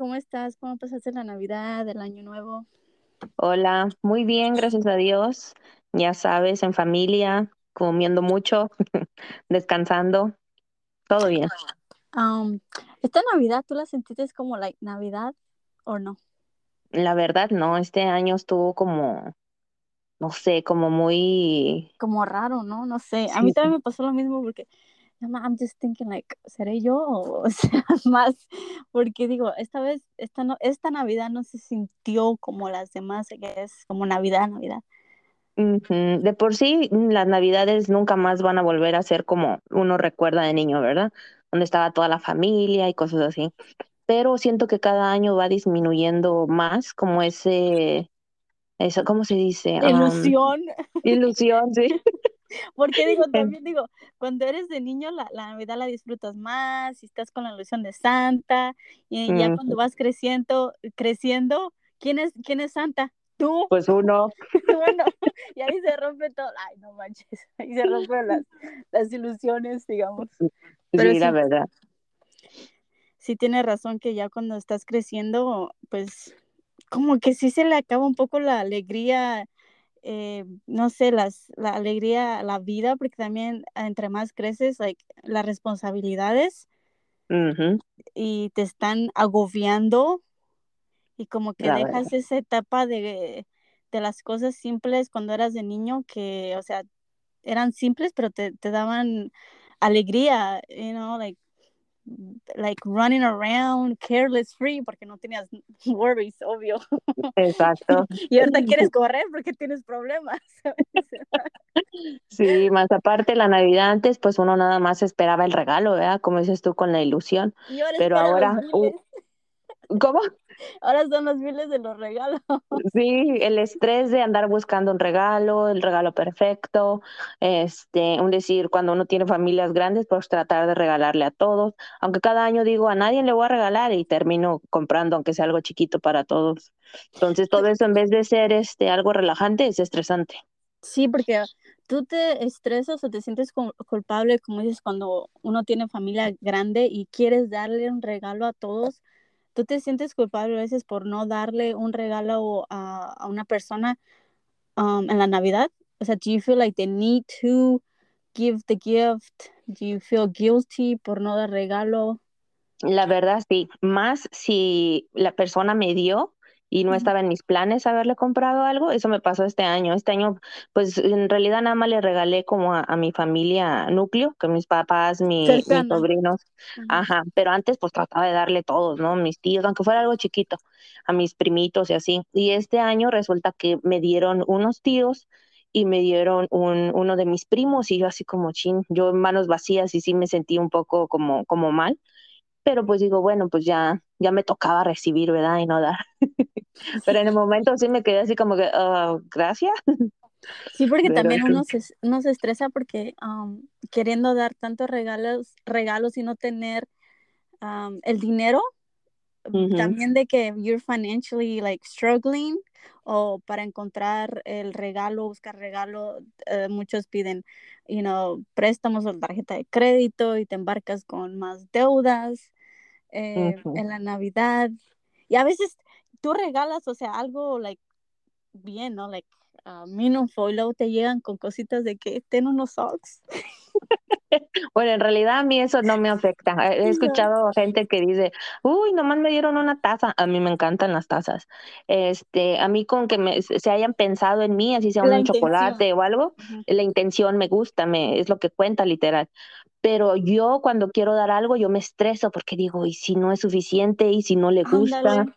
¿cómo estás? ¿Cómo pasaste la Navidad, el Año Nuevo? Hola, muy bien, gracias a Dios. Ya sabes, en familia, comiendo mucho, descansando, todo bien. Um, esta Navidad, ¿tú la sentiste como like Navidad o no? La verdad, no, este año estuvo como, no sé, como muy... Como raro, ¿no? No sé. A mí Sí, también me pasó lo mismo porque I'm I'm just thinking like, ¿seré yo o sea más? Porque digo, esta vez, esta no, esta Navidad no se sintió como las demás, que es como Navidad, Navidad. De por sí, las navidades nunca más van a volver a ser como uno recuerda de niño, ¿verdad? Donde estaba toda la familia y cosas así. Pero siento que cada año va disminuyendo más como ese, eso, ¿cómo se dice? Ilusión, ilusión, sí. porque digo, también digo, cuando eres de niño la, la Navidad la disfrutas más, y estás con la ilusión de Santa, y ya cuando vas creciendo, creciendo, ¿quién es, quién es Santa? Tú, Pues uno. bueno, y ahí se rompe todo, ay, no manches, ahí se rompen las, las ilusiones, digamos. Pero Sí, la sí, verdad. sí tienes razón que ya cuando estás creciendo, pues como que sí se le acaba un poco la alegría, eh, no sé, las, la alegría, la vida, porque también entre más creces, like, las responsabilidades y te están agobiando y como que la verdad. dejas esa etapa de, de las cosas simples cuando eras de niño que, o sea, eran simples, pero te, te daban alegría, you know, like like running around careless free porque no tenías worries, obvio. Exacto. y ahorita quieres correr porque tienes problemas. Sí, más aparte la Navidad antes, pues uno nada más esperaba el regalo, ¿verdad? Como dices tú con la ilusión. Pero ahora, uh. ¿cómo? Ahora son los miles de los regalos. Sí, el estrés de andar buscando un regalo, el regalo perfecto, este, un decir, cuando uno tiene familias grandes, pues tratar de regalarle a todos, aunque cada año digo, a nadie le voy a regalar y termino comprando, aunque sea algo chiquito para todos. Entonces, todo eso en vez de ser este algo relajante, es estresante. Sí, porque tú te estresas o te sientes cul- culpable, como dices, cuando uno tiene familia grande y quieres darle un regalo a todos, tú te sientes culpable a veces por no darle un regalo a, a una persona um, en la Navidad? O sea, do you feel like they need to give the gift? Do you feel guilty por no dar regalo? La verdad, sí, más si la persona me dio y no estaba en mis planes haberle comprado algo, eso me pasó este año. Este año, pues en realidad nada más le regalé como a, a mi familia núcleo, que mis papás, mi, mis sobrinos, Ujú. ajá, pero antes pues trataba de darle todos, ¿no? Mis tíos, aunque fuera algo chiquito, a mis primitos y así. Y este año resulta que me dieron unos tíos y me dieron un, uno de mis primos y yo así como chin, yo en manos vacías y sí me sentí un poco como, como mal pero pues digo, bueno, pues ya, ya me tocaba recibir, ¿verdad? Y no dar. Pero en el momento sí me quedé así como que, "Ah, gracias. Sí, porque Pero también uno se, uno se estresa porque um, queriendo dar tantos regalos, regalos y no tener um, el dinero, Ujú, también de que you're financially like struggling o para encontrar el regalo, buscar regalo, eh, muchos piden, you know, préstamos o tarjeta de crédito y te embarcas con más deudas eh, en la Navidad. Y a veces tú regalas, o sea, algo like bien, ¿no? Like uh, meaningful y luego te llegan con cositas de que ten unos socks. Bueno, en realidad a mí eso no me afecta. He No. escuchado gente que dice, uy, nomás me dieron una taza. A mí me encantan las tazas. Este, a mí con que me, se hayan pensado en mí, así sea La un intención. chocolate o algo, Ujú. la intención me gusta, me, es lo que cuenta literal. Pero yo cuando quiero dar algo, yo me estreso porque digo, ¿y si no es suficiente? ¿Y si no le gusta? Ándale.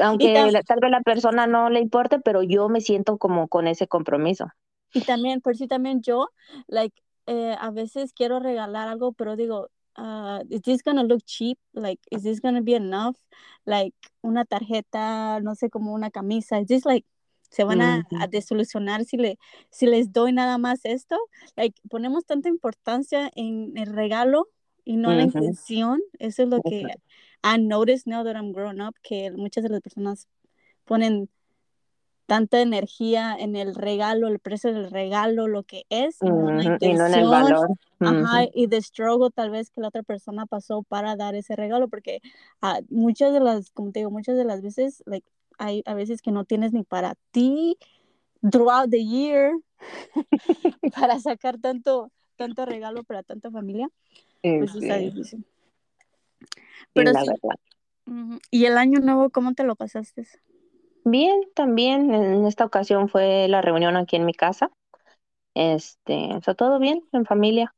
Aunque la- tal vez la persona no le importe, pero yo me siento como con ese compromiso. y también, por si también yo, like, eh, a veces quiero regalar algo, pero digo, uh, is this gonna look cheap? Like, is this gonna be enough? Like, una tarjeta, no sé, como una camisa. Is this like, se van a, a Ujú, desilusionar si, le, si les doy nada más esto? Like, ponemos tanta importancia en el regalo y no en la ujú, intención. Eso es lo que ujú. I noticed now that I'm grown up, que muchas de las personas ponen tanta energía en el regalo, el precio del regalo, lo que es, y no, en y no en el valor. Ajá, y de struggle tal vez que la otra persona pasó para dar ese regalo, porque uh, muchas de las, como te digo, muchas de las veces, like, hay a veces que no tienes ni para ti throughout the year para sacar tanto, tanto regalo para tanta familia, pues está difícil. Pero sí. ¿Y el año nuevo cómo te lo pasaste? Bien, también en esta ocasión fue la reunión aquí en mi casa. Este, o todo bien en familia.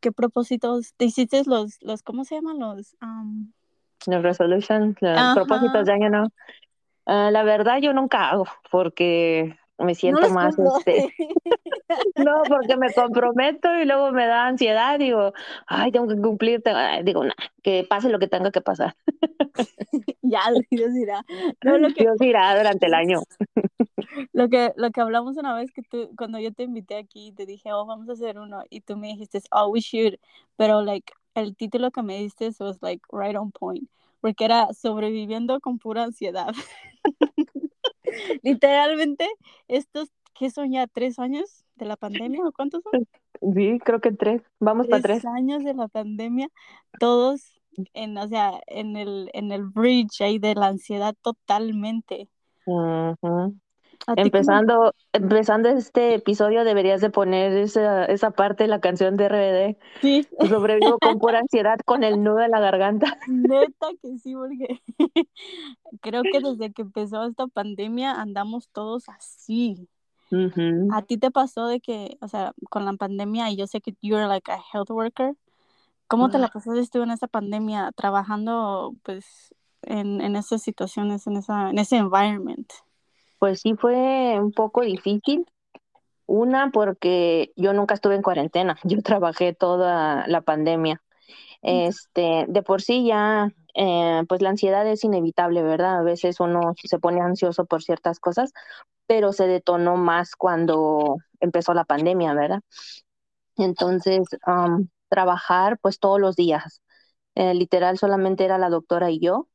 ¿Qué propósitos te hiciste los, los ¿cómo se llaman los? Los resolutions, los propósitos de año nuevo. Ah, la verdad yo nunca hago porque me siento más este no porque me comprometo y luego me da ansiedad digo ay tengo que cumplir digo nah, que pase lo que tenga que pasar ya Dios dirá. No, lo que, Dios dirá durante el año. Lo que lo que hablamos una vez que tú cuando yo te invité aquí te dije oh vamos a hacer uno y tú me dijiste oh we should pero like el título que me diste was like right on point porque era sobreviviendo con pura ansiedad. Literalmente, estos, ¿qué son ya? ¿Tres años de la pandemia o cuántos son? Sí, creo que tres. Vamos para tres. años de la pandemia, todos en, o sea, en el, en el bridge ahí de la ansiedad totalmente. Empezando, empezando este episodio deberías de poner esa, esa parte de la canción de RBD. Sí. Sobrevivo con pura ansiedad con el nudo en la garganta. Neta que sí, porque creo que desde que empezó esta pandemia andamos todos así. A ti te pasó de que, o sea, con la pandemia, y yo sé que you're like a health worker, ¿cómo te la pasaste tú en esa pandemia trabajando, pues, en, en esas situaciones, en, esa, en ese environment? Pues sí fue un poco difícil. Una, porque yo nunca estuve en cuarentena, yo trabajé toda la pandemia. Este, de por sí ya, eh, pues la ansiedad es inevitable, ¿verdad? A veces uno se pone ansioso por ciertas cosas, pero se detonó más cuando empezó la pandemia, ¿verdad? Entonces, trabajar pues todos los días. Eh, literal solamente era la doctora y yo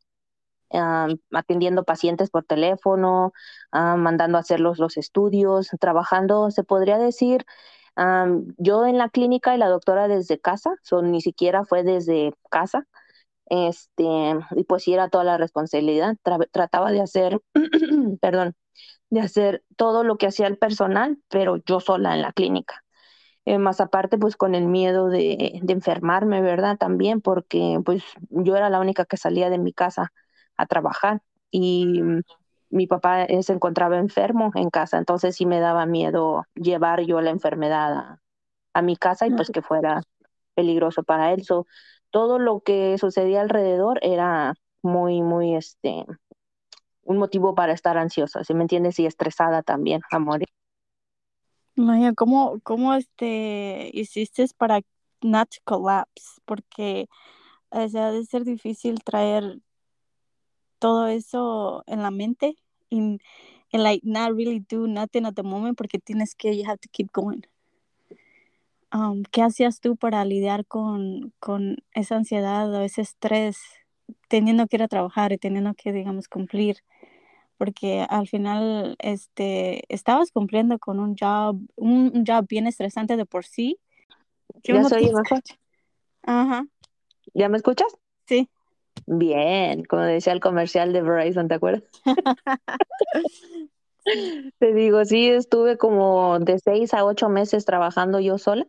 atendiendo pacientes por teléfono, mandando a hacer los, estudios, trabajando, se podría decir, yo en la clínica y la doctora desde casa, son, ni siquiera fue desde casa, este, y pues sí era toda la responsabilidad, trataba de hacer, perdón, de hacer todo lo que hacía el personal, pero yo sola en la clínica. Eh, más aparte pues con el miedo de, de, enfermarme, ¿verdad? También porque pues yo era la única que salía de mi casa a trabajar y mi papá se encontraba enfermo en casa, entonces sí me daba miedo llevar yo la enfermedad a, mi casa y pues que fuera peligroso para él. Todo lo que sucedía alrededor era muy, muy, este, un motivo para estar ansiosa, si me entiendes? Y estresada también a morir. Maya, ¿cómo, cómo este, hiciste para not collapse? Porque o sea, debe ser difícil traer todo eso en la mente y like not really do nothing at the moment porque tienes que you have to keep going. Um, ¿Qué hacías tú para lidiar con, con esa ansiedad o ese estrés teniendo que ir a trabajar y teniendo que, digamos, cumplir? Porque al final este, estabas cumpliendo con un job, un, job bien estresante de por sí. ¿Ya soy mejor? Ajá. ¿Ya me escuchas? Sí. Bien, como decía el comercial de Verizon, ¿te acuerdas? Te digo, sí, estuve como de seis a ocho meses trabajando yo sola,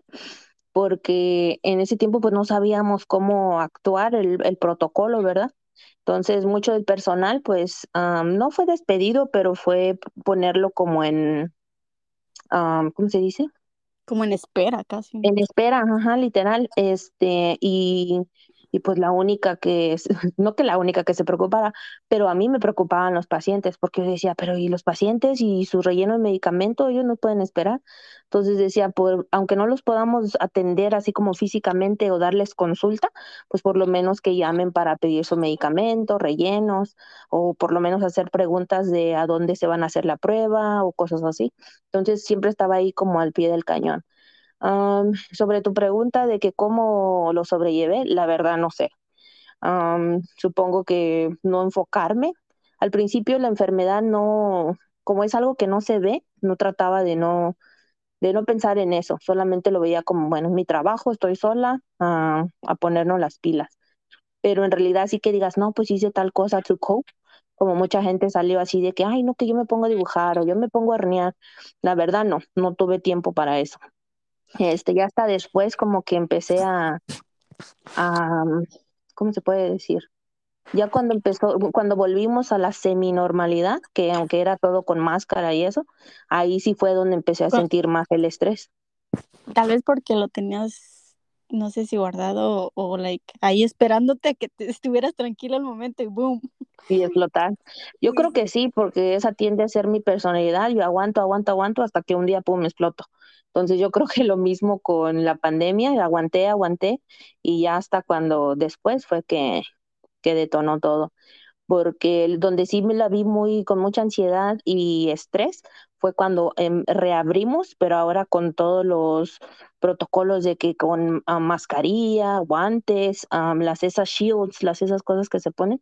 porque en ese tiempo pues no sabíamos cómo actuar el, el protocolo, ¿verdad? Entonces, mucho del personal pues no fue despedido, pero fue ponerlo como en, ¿cómo se dice? Como en espera, casi. En espera, ajá, literal. Este, y y pues la única que, no que la única que se preocupara, pero a mí me preocupaban los pacientes porque yo decía, pero ¿y los pacientes y su relleno de medicamento? Ellos no pueden esperar. Entonces decía, por, aunque no los podamos atender así como físicamente o darles consulta, pues por lo menos que llamen para pedir su medicamento, rellenos, o por lo menos hacer preguntas de a dónde se van a hacer la prueba o cosas así. Entonces siempre estaba ahí como al pie del cañón sobre tu pregunta de que cómo lo sobrellevé, la verdad no sé. supongo que no enfocarme al principio la enfermedad no, como es algo que no se ve, no trataba de no, de no pensar en eso, solamente lo veía como, bueno, mi trabajo, estoy sola, a ponernos las pilas. Pero en realidad sí que digas, no, pues hice tal cosa to cope, como mucha gente salió así de que, ay, no, que yo me pongo a dibujar o yo me pongo a hornear. La verdad no, no tuve tiempo para eso. Este, ya hasta después como que empecé a, a, ¿cómo se puede decir? Ya cuando empezó, cuando volvimos a la semi-normalidad, que aunque era todo con máscara y eso, ahí sí fue donde empecé a sentir más el estrés. Tal vez porque lo tenías no sé si guardado o, like ahí esperándote a que te estuvieras tranquilo al momento y boom. Y explotar. Yo creo que sí, porque esa tiende a ser mi personalidad. Yo aguanto, aguanto, aguanto hasta que un día pum me exploto. Entonces yo creo que lo mismo con la pandemia, aguanté, aguanté y ya hasta cuando después fue que, que detonó todo. Porque donde sí me la vi muy con mucha ansiedad y estrés fue cuando em, reabrimos, pero ahora con todos los protocolos de que con ah, mascarilla, guantes, las esas shields, las esas cosas que se ponen,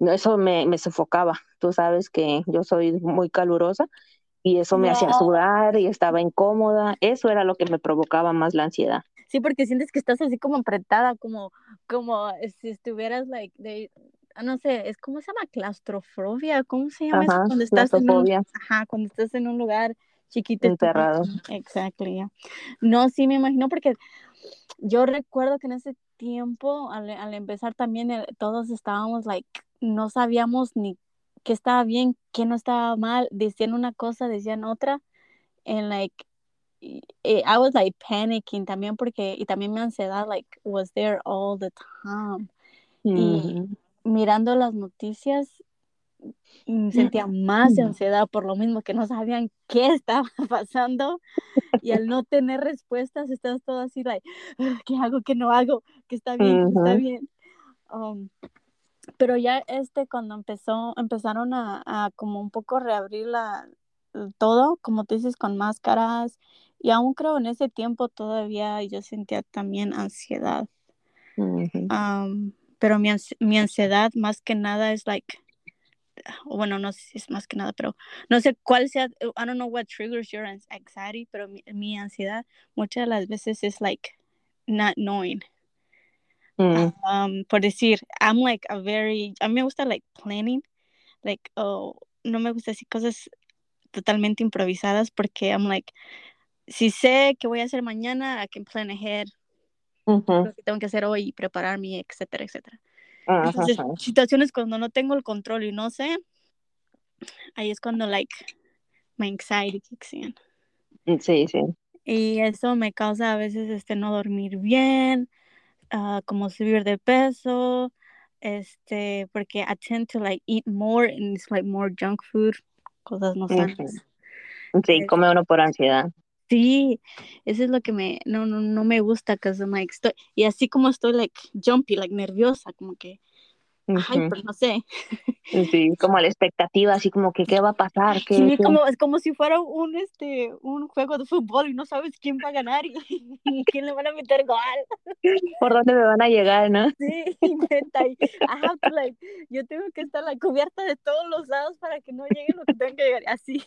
eso me, me sofocaba. Tú sabes que yo soy muy calurosa y eso me hacía sudar y estaba incómoda. Eso era lo que me provocaba más la ansiedad. Sí, porque sientes que estás así como apretada, como, como si estuvieras, like, de, no sé, es como se llama claustrofobia, ¿cómo se llama eso? Cuando estás en un, ajá, cuando estás en un lugar chiquito. Enterrado. Exactly, No, sí, me imagino porque yo recuerdo que en ese tiempo, al, empezar también, eh, todos estábamos, like, no sabíamos ni qué estaba bien, qué no estaba mal, decían una cosa, decían otra, and like, eh, I was like panicking también porque, y también mi ansiedad, like, was there all the time. Y mirando las noticias mm, sentía más ansiedad por lo mismo que no sabían qué estaba pasando y al no tener respuestas estás todo así like qué hago qué no hago qué está bien qué está bien um, pero ya este cuando empezó empezaron a, a, como un poco reabrir la todo como tú dices con máscaras y aún creo en ese tiempo todavía yo sentía también ansiedad. Pero mi, mi ansiedad más que nada es like, bueno, no sé si es más que nada, pero no sé cuál sea, I don't know what triggers your anxiety, pero mi, mi ansiedad muchas de las veces es like not knowing. Mm. Um, por decir, I'm like a very, a mí me gusta like planning, like, oh, no me gusta decir cosas totalmente improvisadas porque I'm like, si sé que voy a hacer mañana, I can plan ahead lo que tengo que hacer hoy, prepararme, etcétera, etcétera. Entonces, situaciones cuando no tengo el control y no sé, ahí es cuando, like, my anxiety kicks in. Mm, sí, sí. Y eso me causa a veces este no dormir bien, uh, como subir de peso, este, porque I tend to like eat more and it's like more junk food, cosas no sanas. Sí, come uno por ansiedad. Sí, eso es lo que me, no, no, no me gusta, que like, estoy, y así como estoy, like, jumpy, like, nerviosa, como que, ay, pues no sé. Sí, como la expectativa, así como que, ¿qué va a pasar? ¿Qué, sí, Como, es como si fuera un, este, un juego de fútbol y no sabes quién va a ganar y, quién le van a meter gol. ¿Por dónde me van a llegar, no? Sí, neta, y, like, yo tengo que estar la cubierta de todos los lados para que no llegue lo que tengo que llegar, así.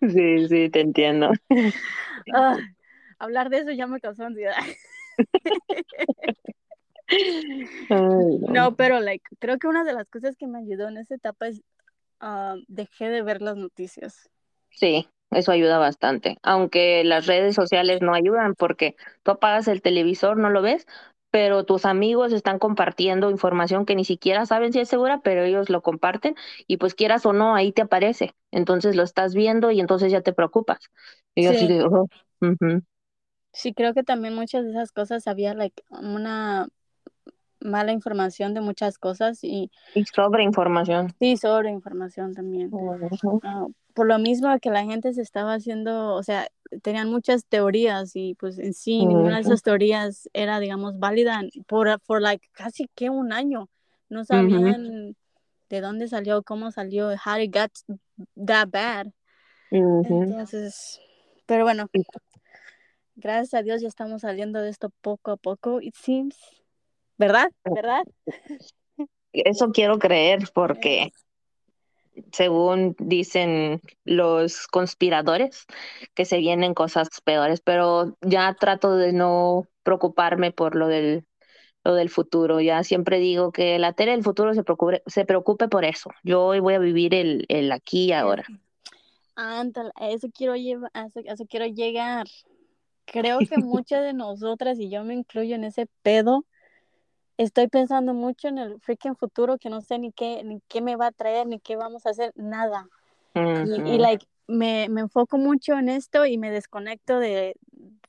Sí, sí, te entiendo. Ah, hablar de eso ya me causó ansiedad. No. pero like, creo que una de las cosas que me ayudó en esa etapa es uh, dejé de ver las noticias. Sí, eso ayuda bastante. Aunque las redes sociales no ayudan porque tú apagas el televisor, no lo ves, pero tus amigos están compartiendo información que ni siquiera saben si es segura, pero ellos lo comparten y pues quieras o no, ahí te aparece. Entonces lo estás viendo y entonces ya te preocupas. Y yo así de, oh, Sí, creo que también muchas de esas cosas había like, una mala información de muchas cosas y, y sobre información. Sí, sobre información también. Ah, por lo mismo que la gente se estaba haciendo, o sea, tenían muchas teorías y pues en sí ninguna de esas teorías era, digamos, válida por, por like, casi que un año. No sabían de dónde salió, cómo salió, how it got that bad. Entonces, pero bueno, gracias a Dios ya estamos saliendo de esto poco a poco, it seems. ¿Verdad? ¿Verdad? Eso quiero creer porque según dicen los conspiradores, que se vienen cosas peores, pero ya trato de no preocuparme por lo del lo del futuro. Ya siempre digo que la tele del futuro se preocupe, se preocupe por eso. Yo hoy voy a vivir el, el aquí y ahora. Ándale, a eso quiero llevar, a eso, a eso quiero llegar. Creo que muchas de nosotras, y yo me incluyo en ese pedo, estoy pensando mucho en el freaking futuro que no sé ni qué, ni qué me va a traer, ni qué vamos a hacer, nada. y, y, like, me, me, enfoco mucho en esto y me desconecto de,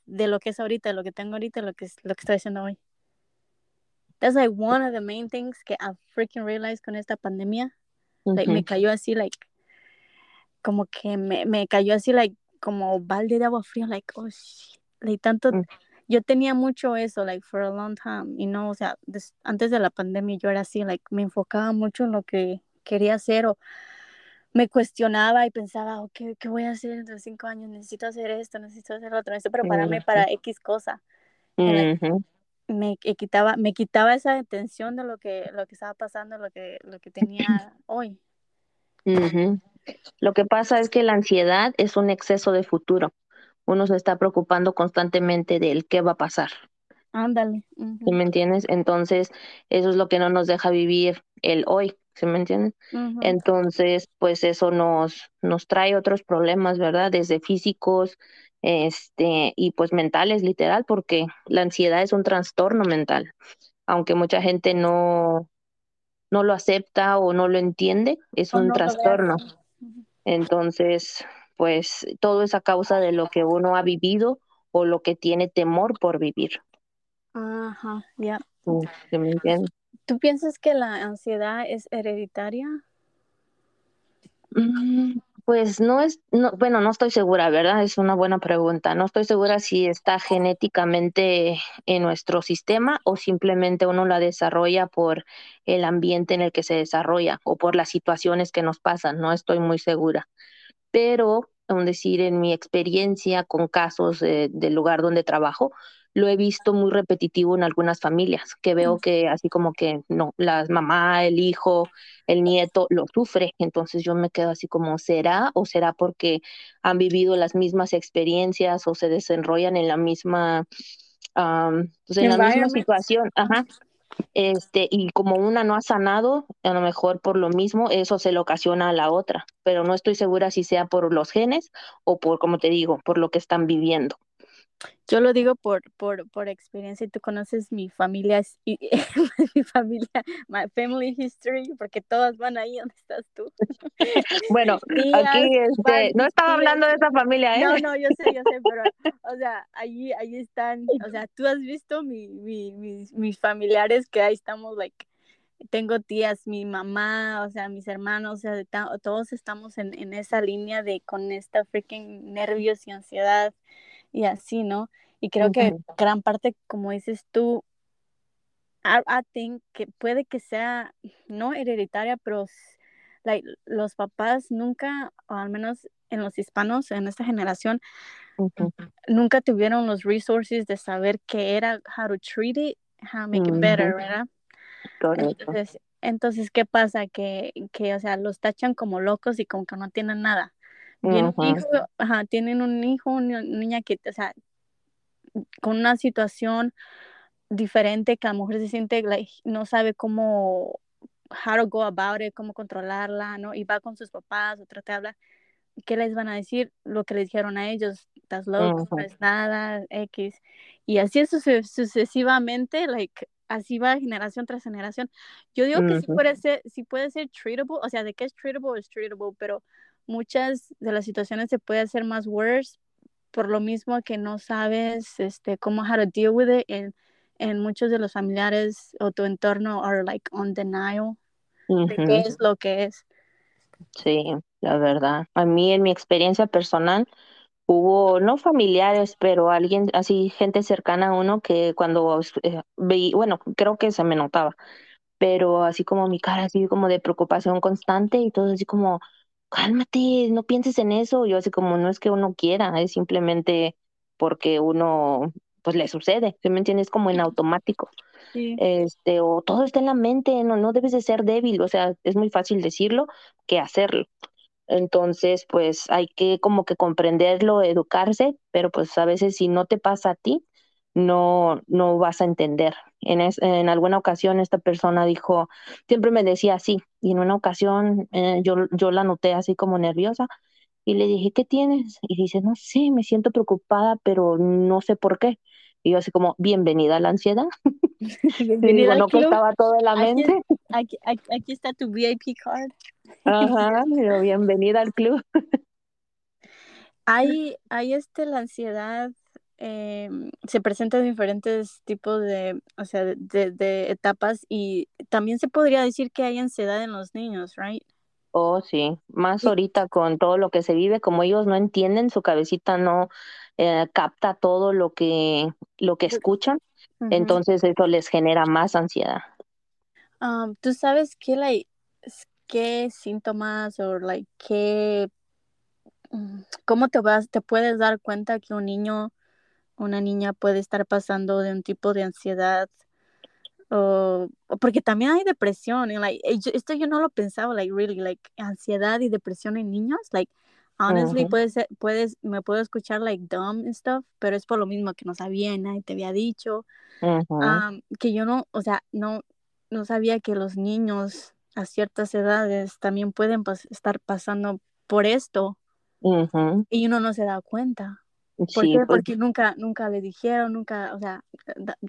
de, lo que es ahorita, lo que tengo ahorita, lo que, es, lo que estoy haciendo hoy. That's like one of the main things que I freaking realized con esta pandemia. Like, me cayó así, like, como que me, me cayó así, like, como balde de agua fría, like, oh, shit. Like, tanto, mm. Yo tenía mucho eso, like, for a long time, y no, o sea, des, antes de la pandemia yo era así, like, me enfocaba mucho en lo que quería hacer, o me cuestionaba y pensaba, oh, ¿qué, ¿qué, voy a hacer dentro de cinco años? Necesito hacer esto, necesito hacer lo otro, necesito prepararme mm -hmm. para X cosa. Mm -hmm. me, quitaba, me quitaba esa atención de lo que, lo que estaba pasando, lo que, lo que tenía hoy. Lo que pasa es que la ansiedad es un exceso de futuro uno se está preocupando constantemente del qué va a pasar. Ándale. Uh -huh. ¿Sí me entiendes? Entonces, eso es lo que no nos deja vivir el hoy, ¿sí me entiendes? Uh -huh. Entonces, pues eso nos, nos trae otros problemas, ¿verdad? Desde físicos, este, y pues mentales, literal, porque la ansiedad es un trastorno mental. Aunque mucha gente no, no lo acepta o no lo entiende, es o un no trastorno. Entonces, pues todo es a causa de lo que uno ha vivido o lo que tiene temor por vivir. Ajá, ya. Yeah. ¿Me entiendes? ¿Tú piensas que la ansiedad es hereditaria? Mm, pues no es, no, bueno, no estoy segura, ¿verdad? Es una buena pregunta. No estoy segura si está genéticamente en nuestro sistema o simplemente uno la desarrolla por el ambiente en el que se desarrolla o por las situaciones que nos pasan. No estoy muy segura pero, aún decir, en mi experiencia con casos eh, del lugar donde trabajo, lo he visto muy repetitivo en algunas familias, que veo que así como que no, la mamá, el hijo, el nieto lo sufre, entonces yo me quedo así como, ¿será o será porque han vivido las mismas experiencias o se desenrollan en la misma, um, pues en la misma situación? Ajá este, y como una no ha sanado, a lo mejor por lo mismo eso se le ocasiona a la otra, pero no estoy segura si sea por los genes o por, como te digo, por lo que están viviendo. Yo lo digo por, por, por experiencia y tú conoces mi familia, mi familia, my family history, porque todas van ahí donde estás tú. Bueno, aquí este, no estaba hablando de esa familia, ¿eh? No, no, yo sé, yo sé, pero, o sea, allí, allí están, o sea, tú has visto mi, mi, mis, mis familiares que ahí estamos, like, tengo tías, mi mamá, o sea, mis hermanos, o sea, todos estamos en, en esa línea de con esta freaking nervios y ansiedad y así, ¿no? Y creo que gran parte, como dices tú, I, I, think que puede que sea no hereditaria, pero like, los papás nunca, o al menos en los hispanos, en esta generación, uh -huh. nunca tuvieron los resources de saber qué era, how to treat it, how to make uh -huh. it better, ¿verdad? Entonces, entonces, ¿qué pasa? Que, que, o sea, los tachan como locos y como que no tienen nada. -huh. hijo, ajá, tienen un hijo, una niña que, o sea, con una situación diferente que a lo mejor se siente, like, no sabe cómo, how to go about it, cómo controlarla, ¿no? Y va con sus papás o trata de hablar. ¿Qué les van a decir? Lo que les dijeron a ellos, estás loco, no es nada, X. Y así es sucesivamente, like, así va generación tras generación. Yo digo uh -huh. que sí puede ser, sí puede ser treatable, o sea, de qué es treatable es treatable, pero muchas de las situaciones se puede hacer más worse por lo mismo que no sabes este cómo how to deal with it en, en muchos de los familiares o tu entorno are like on denial uh -huh. de qué es lo que es. Sí, la verdad. A mí en mi experiencia personal hubo no familiares, pero alguien así gente cercana a uno que cuando eh, veí, bueno, creo que se me notaba, pero así como mi cara así como de preocupación constante y todo así como cálmate, no pienses en eso. Yo así como no es que uno quiera, es simplemente porque uno, pues le sucede, ¿sí me entiendes? Como en automático. este, o todo está en la mente, no, no debes de ser débil, o sea, es muy fácil decirlo que hacerlo. Entonces, pues hay que como que comprenderlo, educarse, pero pues a veces si no te pasa a ti, no, no vas a entender. En, en alguna ocasión esta persona dijo, siempre me decía así, y en una ocasión eh, yo, yo la noté así como nerviosa y le dije, ¿qué tienes? Y dice, no sé, me siento preocupada, pero no sé por qué. Y yo así como, bienvenida a la ansiedad. Bienvenida digo, no costaba todo en la mente. Aquí, aquí, está tu VIP card. Ajá, pero bienvenida al club. hay, hay este, la ansiedad, em, se presenta en diferentes tipos de, o sea, de, de, etapas y también se podría decir que hay ansiedad en los niños, right? Oh, sí, más ahorita con todo lo que se vive, como ellos no entienden, su cabecita no eh, capta todo lo que, lo que escuchan, entonces eso les genera más ansiedad. Um, ¿Tú sabes qué, like, qué síntomas o like, qué, mm, cómo te vas, te puedes dar cuenta que un niño, una niña puede estar pasando de un tipo de ansiedad o porque también hay depresión y like esto yo no lo pensaba like really like ansiedad y depresión en niños like honestly puedes puedes me puedo escuchar like dumb and stuff pero es por lo mismo que no sabía y nadie te había dicho que yo no o sea no no sabía que los niños a ciertas edades también pueden estar pasando por esto y uno no se da cuenta ¿Por qué? Pues Porque nunca, nunca le dijeron, nunca, o sea,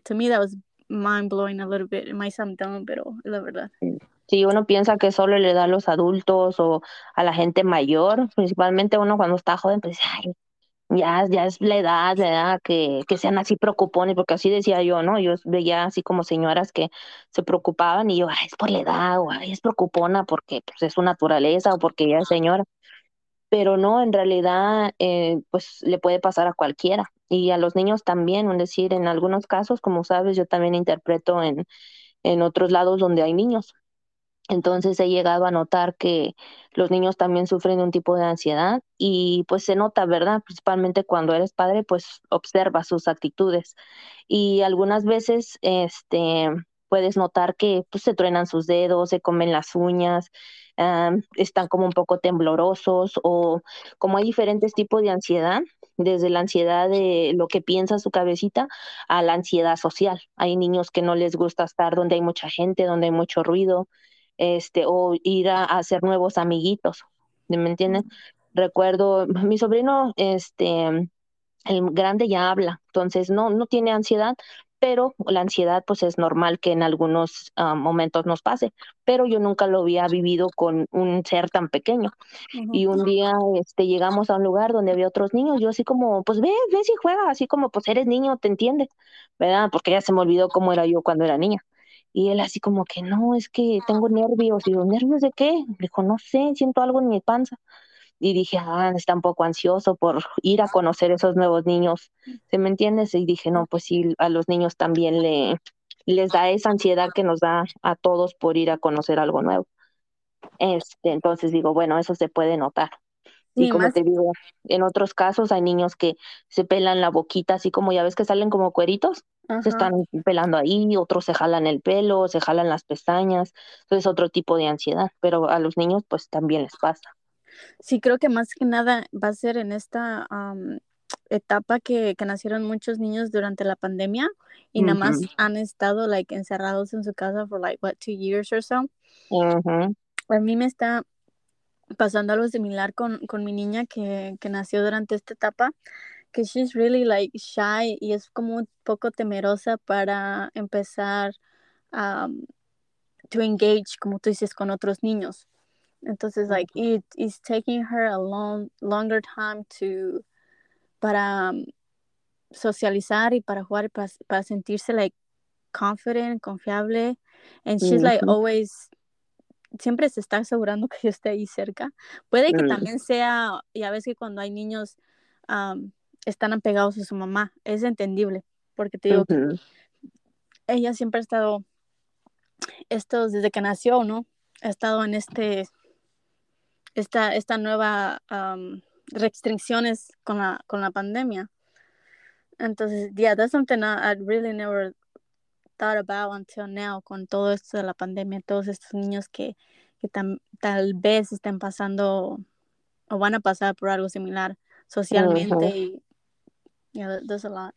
to me that was mind blowing a little bit. It might sound dumb, pero la verdad. Sí, uno piensa que solo le da a los adultos o a la gente mayor, principalmente uno cuando está joven, pues ay, ya, ya es la edad, la edad que, que sean así preocupones, porque así decía yo, ¿no? Yo veía así como señoras que se preocupaban y yo, ay, es por la edad, o ay, es preocupona porque pues, es su naturaleza o porque ella es señora. Pero no, en realidad, eh, pues le puede pasar a cualquiera y a los niños también, es decir, en algunos casos, como sabes, yo también interpreto en, en otros lados donde hay niños. Entonces he llegado a notar que los niños también sufren de un tipo de ansiedad y pues se nota, ¿verdad? Principalmente cuando eres padre, pues observa sus actitudes y algunas veces este puedes notar que pues se truenan sus dedos, se comen las uñas, están como un poco temblorosos o como hay diferentes tipos de ansiedad, desde la ansiedad de lo que piensa su cabecita a la ansiedad social. Hay niños que no les gusta estar donde hay mucha gente, donde hay mucho ruido, este, o ir a, hacer nuevos amiguitos, ¿me entienden? Recuerdo, mi sobrino, este, el grande ya habla, entonces no, no tiene ansiedad, pero la ansiedad pues es normal que en algunos ah, momentos nos pase, pero yo nunca lo había vivido con un ser tan pequeño. Y un día este, llegamos a un lugar donde había otros niños, yo así como, pues ve, ve si juega, así como, pues eres niño, te entiendes, ¿verdad? Porque ya se me olvidó cómo era yo cuando era niña. Y él así como que, no, es que tengo nervios. Y yo, ¿nervios de qué? Dijo, no sé, siento algo en mi panza y dije, ah, está un poco ansioso por ir a conocer esos nuevos niños, ¿se me entiendes? Y dije, no, pues sí, a los niños también le, les da esa ansiedad que nos da a todos por ir a conocer algo nuevo. Este, entonces digo, bueno, eso se puede notar. y como te digo, en otros casos hay niños que se pelan la boquita, así como ya ves que salen como cueritos, se están pelando ahí, otros se jalan el pelo, se jalan las pestañas, entonces otro tipo de ansiedad, pero a los niños pues también les pasa. Sí, creo que más que nada va a ser en esta etapa que, que, nacieron muchos niños durante la pandemia y nada más han estado like encerrados en su casa por like what two years or so. A mí me está pasando algo similar con, con mi niña que, que, nació durante esta etapa, que she's really like shy y es como un poco temerosa para empezar a to engage, como tú dices, con otros niños. Entonces, like, it is taking her a long, longer time to, para um, socializar y para jugar, para, para sentirse, like, confident, confiable. And she's, like, always, siempre se está asegurando que yo esté ahí cerca. Puede que mm. también sea, ya ves que cuando hay niños, um, están apegados a su mamá. Es entendible, porque te digo que ella siempre ha estado, esto desde que nació, ¿no? Ha estado en este esta, esta nueva restricciones con la, con la pandemia. Entonces, yeah, that's something I, really never thought about until now con todo esto de la pandemia, todos estos niños que, que tal vez estén pasando o van a pasar por algo similar socialmente y yeah, there's a lot.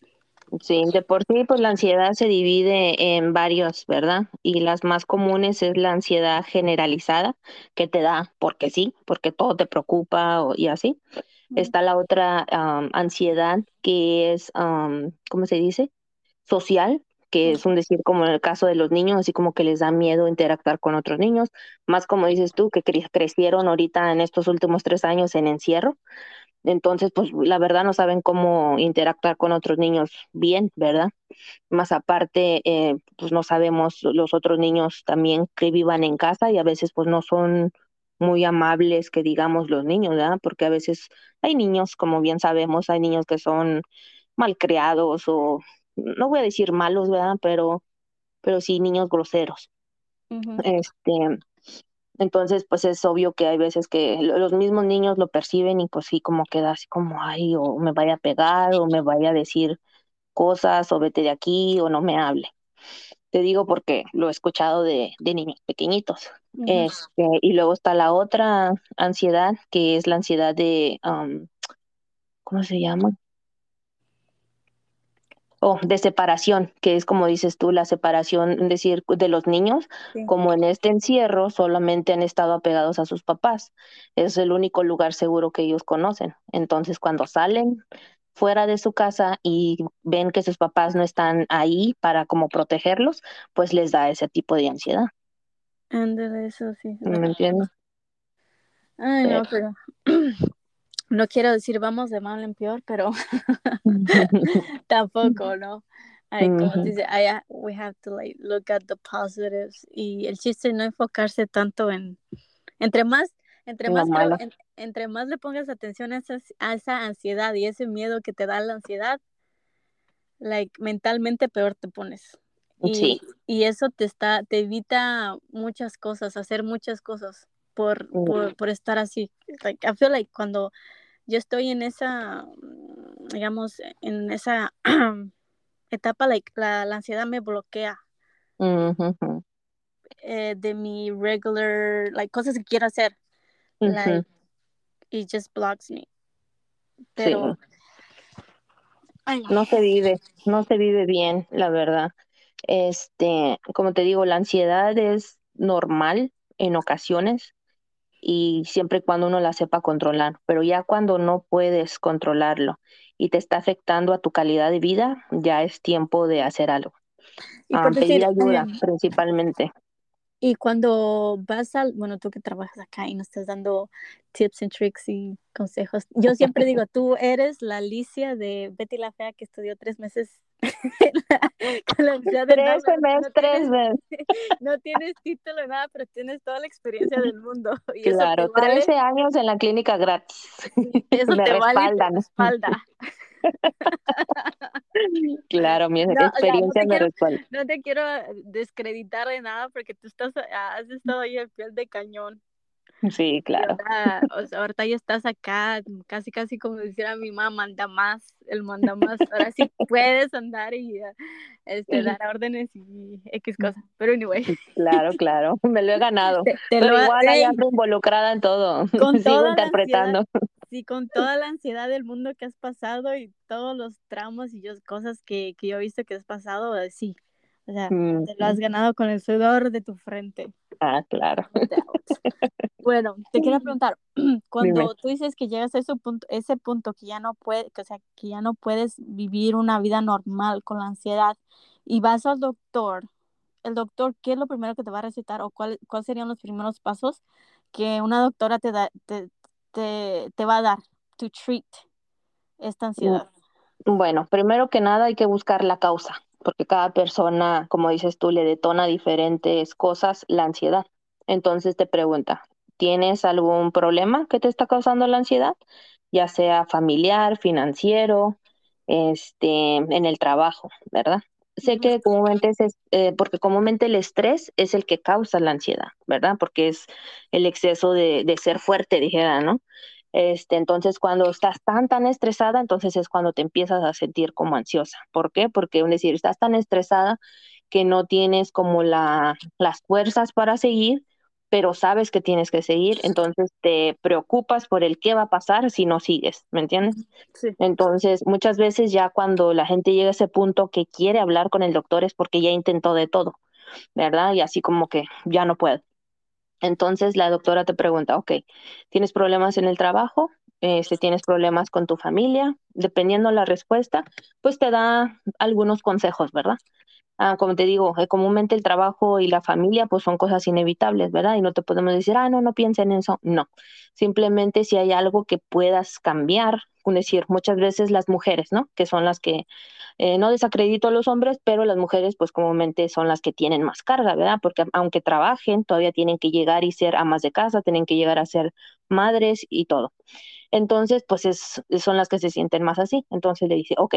Sí, de por sí, pues la ansiedad se divide en varios, ¿verdad? Y las más comunes es la ansiedad generalizada, que te da porque sí, porque todo te preocupa o, y así. Está la otra ansiedad que es, ¿cómo se dice? Social, que es un decir como en el caso de los niños, así como que les da miedo interactuar con otros niños, más como dices tú, que crecieron ahorita en estos últimos tres años en encierro, entonces, pues la verdad no saben cómo interactuar con otros niños bien, ¿verdad? Más aparte, eh, pues no sabemos los otros niños también que vivan en casa y a veces pues no son muy amables que digamos los niños, ¿verdad? Porque a veces hay niños, como bien sabemos, hay niños que son malcriados o no voy a decir malos, ¿verdad? Pero, pero sí niños groseros. Este, entonces, pues es obvio que hay veces que los mismos niños lo perciben y pues sí, como queda así como, ay, o me vaya a pegar, o me vaya a decir cosas, o vete de aquí, o no me hable. Te digo porque lo he escuchado de, de niños pequeñitos. este, y luego está la otra ansiedad, que es la ansiedad de, ¿cómo se llama? O de separación, que es como dices tú, la separación, decir, de los niños, como en este encierro solamente han estado apegados a sus papás. Es el único lugar seguro que ellos conocen. Entonces, cuando salen fuera de su casa y ven que sus papás no están ahí para como protegerlos, pues les da ese tipo de ansiedad. Eso sí. ¿Me entiendes? Ay, no, pero no quiero decir vamos de mal en peor, pero tampoco, ¿no? Ay, como dice, we have to like look at the positives y el chiste es no enfocarse tanto en entre más entre más entre más le pongas atención a esa, a esa ansiedad y ese miedo que te da la ansiedad, like mentalmente peor te pones. Y, y eso te está te evita muchas cosas, hacer muchas cosas por, por, por estar así. Like, I feel like cuando yo estoy en esa, mm, digamos, en esa etapa, like, la, la, ansiedad me bloquea eh, de mi regular, like, cosas que quiero hacer. Like, it just blocks me. Pero, no se vive, no se vive bien, la verdad. Este, como te digo, la ansiedad es normal en ocasiones, y siempre y cuando uno la sepa controlar, pero ya cuando no puedes controlarlo y te está afectando a tu calidad de vida, ya es tiempo de hacer algo. Y ah, pedir ayuda principalmente. Y cuando vas al, bueno, tú que trabajas acá y nos estás dando tips and tricks y consejos, yo siempre digo, tú eres la Alicia de Betty la Fea que estudió tres meses tres semestres. No, tienes título, nada, pero tienes toda la experiencia del mundo. claro, 13 años en la clínica gratis. Eso me te respaldan. espalda. claro, mi experiencia me respalda. No te quiero descreditar de nada porque tú estás, has estado ahí en piel de cañón. Sí, claro. Ahorita, ya estás acá, casi, casi como decía mi mamá, manda más, el manda más. Ahora sí puedes andar y este, dar órdenes y X cosas. Pero anyway. Claro, claro, me lo he ganado. Pero igual hay involucrada en todo. Con Sigo interpretando. sí, con toda la ansiedad del mundo que has pasado y todos los tramos y yo, cosas que, que yo he visto que has pasado, eh, sí. O sea, te lo has ganado con el sudor de tu frente. Ah, claro. Bueno, te quiero preguntar, cuando tú dices que llegas a ese punto, ese punto que ya no puedes, o sea, que ya no puedes vivir una vida normal con la ansiedad y vas al doctor, el doctor, ¿qué es lo primero que te va a recetar o cuáles cuál serían los primeros pasos que una doctora te, da, te, te, va a dar to treat esta ansiedad? Bueno, primero que nada hay que buscar la causa, porque cada persona, como dices tú, le detona diferentes cosas la ansiedad. Entonces te pregunta, ¿tienes algún problema que te está causando la ansiedad? Ya sea familiar, financiero, este, en el trabajo, ¿verdad? Sé que comúnmente es, eh, porque comúnmente el estrés es el que causa la ansiedad, ¿verdad? Porque es el exceso de, de ser fuerte, dijera, ¿no? Este, entonces, cuando estás tan, tan estresada, entonces es cuando te empiezas a sentir como ansiosa. ¿Por qué? Porque, es decir, estás tan estresada que no tienes como la, las fuerzas para seguir, pero sabes que tienes que seguir, entonces te preocupas por el qué va a pasar si no sigues, ¿me entiendes? Sí. Entonces, muchas veces ya cuando la gente llega a ese punto que quiere hablar con el doctor es porque ya intentó de todo, ¿verdad? Y así como que ya no puede. Entonces la doctora te pregunta, ok, ¿tienes problemas en el trabajo? Si tienes problemas con tu familia, dependiendo la respuesta, pues te da algunos consejos, ¿verdad? Ah, como te digo, eh, comúnmente el trabajo y la familia pues son cosas inevitables, ¿verdad? Y no te podemos decir, ah, no, no piensen en eso. No, simplemente si hay algo que puedas cambiar, es decir, muchas veces las mujeres, ¿no? Que son las que, eh, no desacredito a los hombres, pero las mujeres pues comúnmente son las que tienen más carga, ¿verdad? Porque aunque trabajen, todavía tienen que llegar y ser amas de casa, tienen que llegar a ser madres y todo. Entonces, pues es, son las que se sienten más así. Entonces le dice, ok,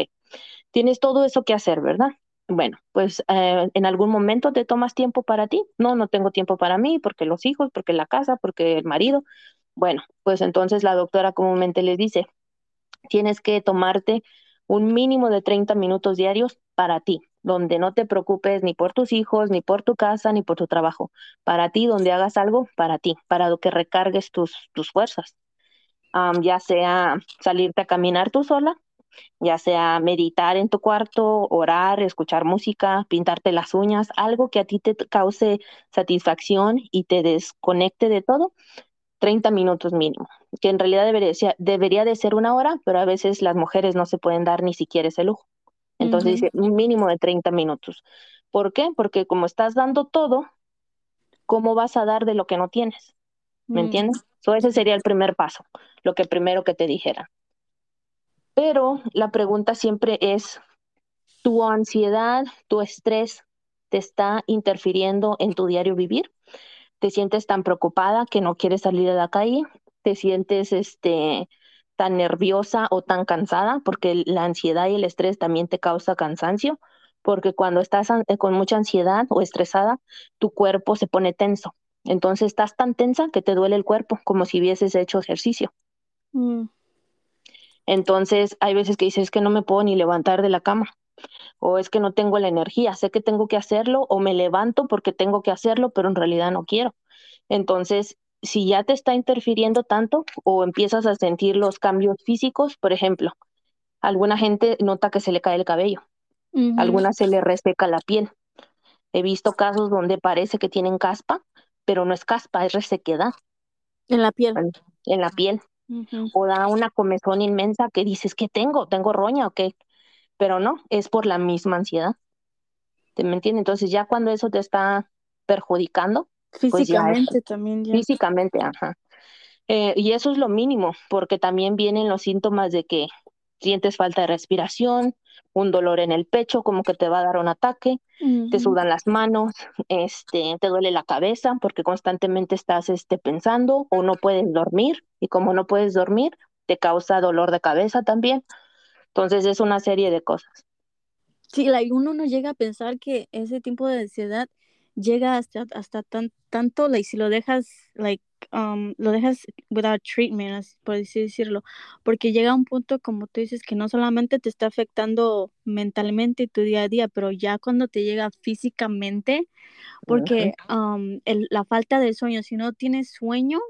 tienes todo eso que hacer, ¿verdad? Bueno, pues eh, en algún momento te tomas tiempo para ti. No, no tengo tiempo para mí porque los hijos, porque la casa, porque el marido. Bueno, pues entonces la doctora comúnmente les dice, tienes que tomarte un mínimo de 30 minutos diarios para ti, donde no te preocupes ni por tus hijos, ni por tu casa, ni por tu trabajo. Para ti, donde hagas algo para ti, para que recargues tus, tus fuerzas. ya sea salirte a caminar tú sola, ya sea meditar en tu cuarto, orar, escuchar música, pintarte las uñas, algo que a ti te cause satisfacción y te desconecte de todo, 30 minutos mínimo, que en realidad debería, debería de ser una hora, pero a veces las mujeres no se pueden dar ni siquiera ese lujo. Entonces dice un mínimo de 30 minutos. ¿Por qué? Porque como estás dando todo, ¿cómo vas a dar de lo que no tienes? ¿Me mm. entiendes? ese sería el primer paso, lo que primero que te dijera. Pero la pregunta siempre es, ¿tu ansiedad, tu estrés te está interfiriendo en tu diario vivir? ¿Te sientes tan preocupada que no quieres salir de la calle? ¿Te sientes este, tan nerviosa o tan cansada? Porque la ansiedad y el estrés también te causa cansancio, porque cuando estás con mucha ansiedad o estresada, tu cuerpo se pone tenso. Entonces estás tan tensa que te duele el cuerpo, como si hubieses hecho ejercicio. Mm. Entonces, hay veces que dices es que no me puedo ni levantar de la cama o es que no tengo la energía, sé que tengo que hacerlo o me levanto porque tengo que hacerlo, pero en realidad no quiero. Entonces, si ya te está interfiriendo tanto o empiezas a sentir los cambios físicos, por ejemplo, alguna gente nota que se le cae el cabello, alguna se le reseca la piel. He visto casos donde parece que tienen caspa, pero no es caspa, es resequedad. En la piel. En la piel o da una comezón inmensa que dices, que tengo? ¿Tengo roña o qué? Pero no, es por la misma ansiedad. ¿Te me entiendes? Entonces ya cuando eso te está perjudicando. Físicamente pues también. Ya. Físicamente, ajá. Eh, y eso es lo mínimo, porque también vienen los síntomas de que sientes falta de respiración, un dolor en el pecho, como que te va a dar un ataque, te sudan las manos, este, te duele la cabeza porque constantemente estás este, pensando o no puedes dormir y como no puedes dormir, te causa dolor de cabeza también. Entonces es una serie de cosas. Sí, uno no llega a pensar que ese tipo de ansiedad llega hasta, hasta tan, tanto, like, si lo dejas, like, um, lo dejas without treatment, por así decirlo, porque llega un punto, como tú dices, que no solamente te está afectando mentalmente tu día a día, pero ya cuando te llega físicamente, porque um, la falta de sueño, si no tienes sueño,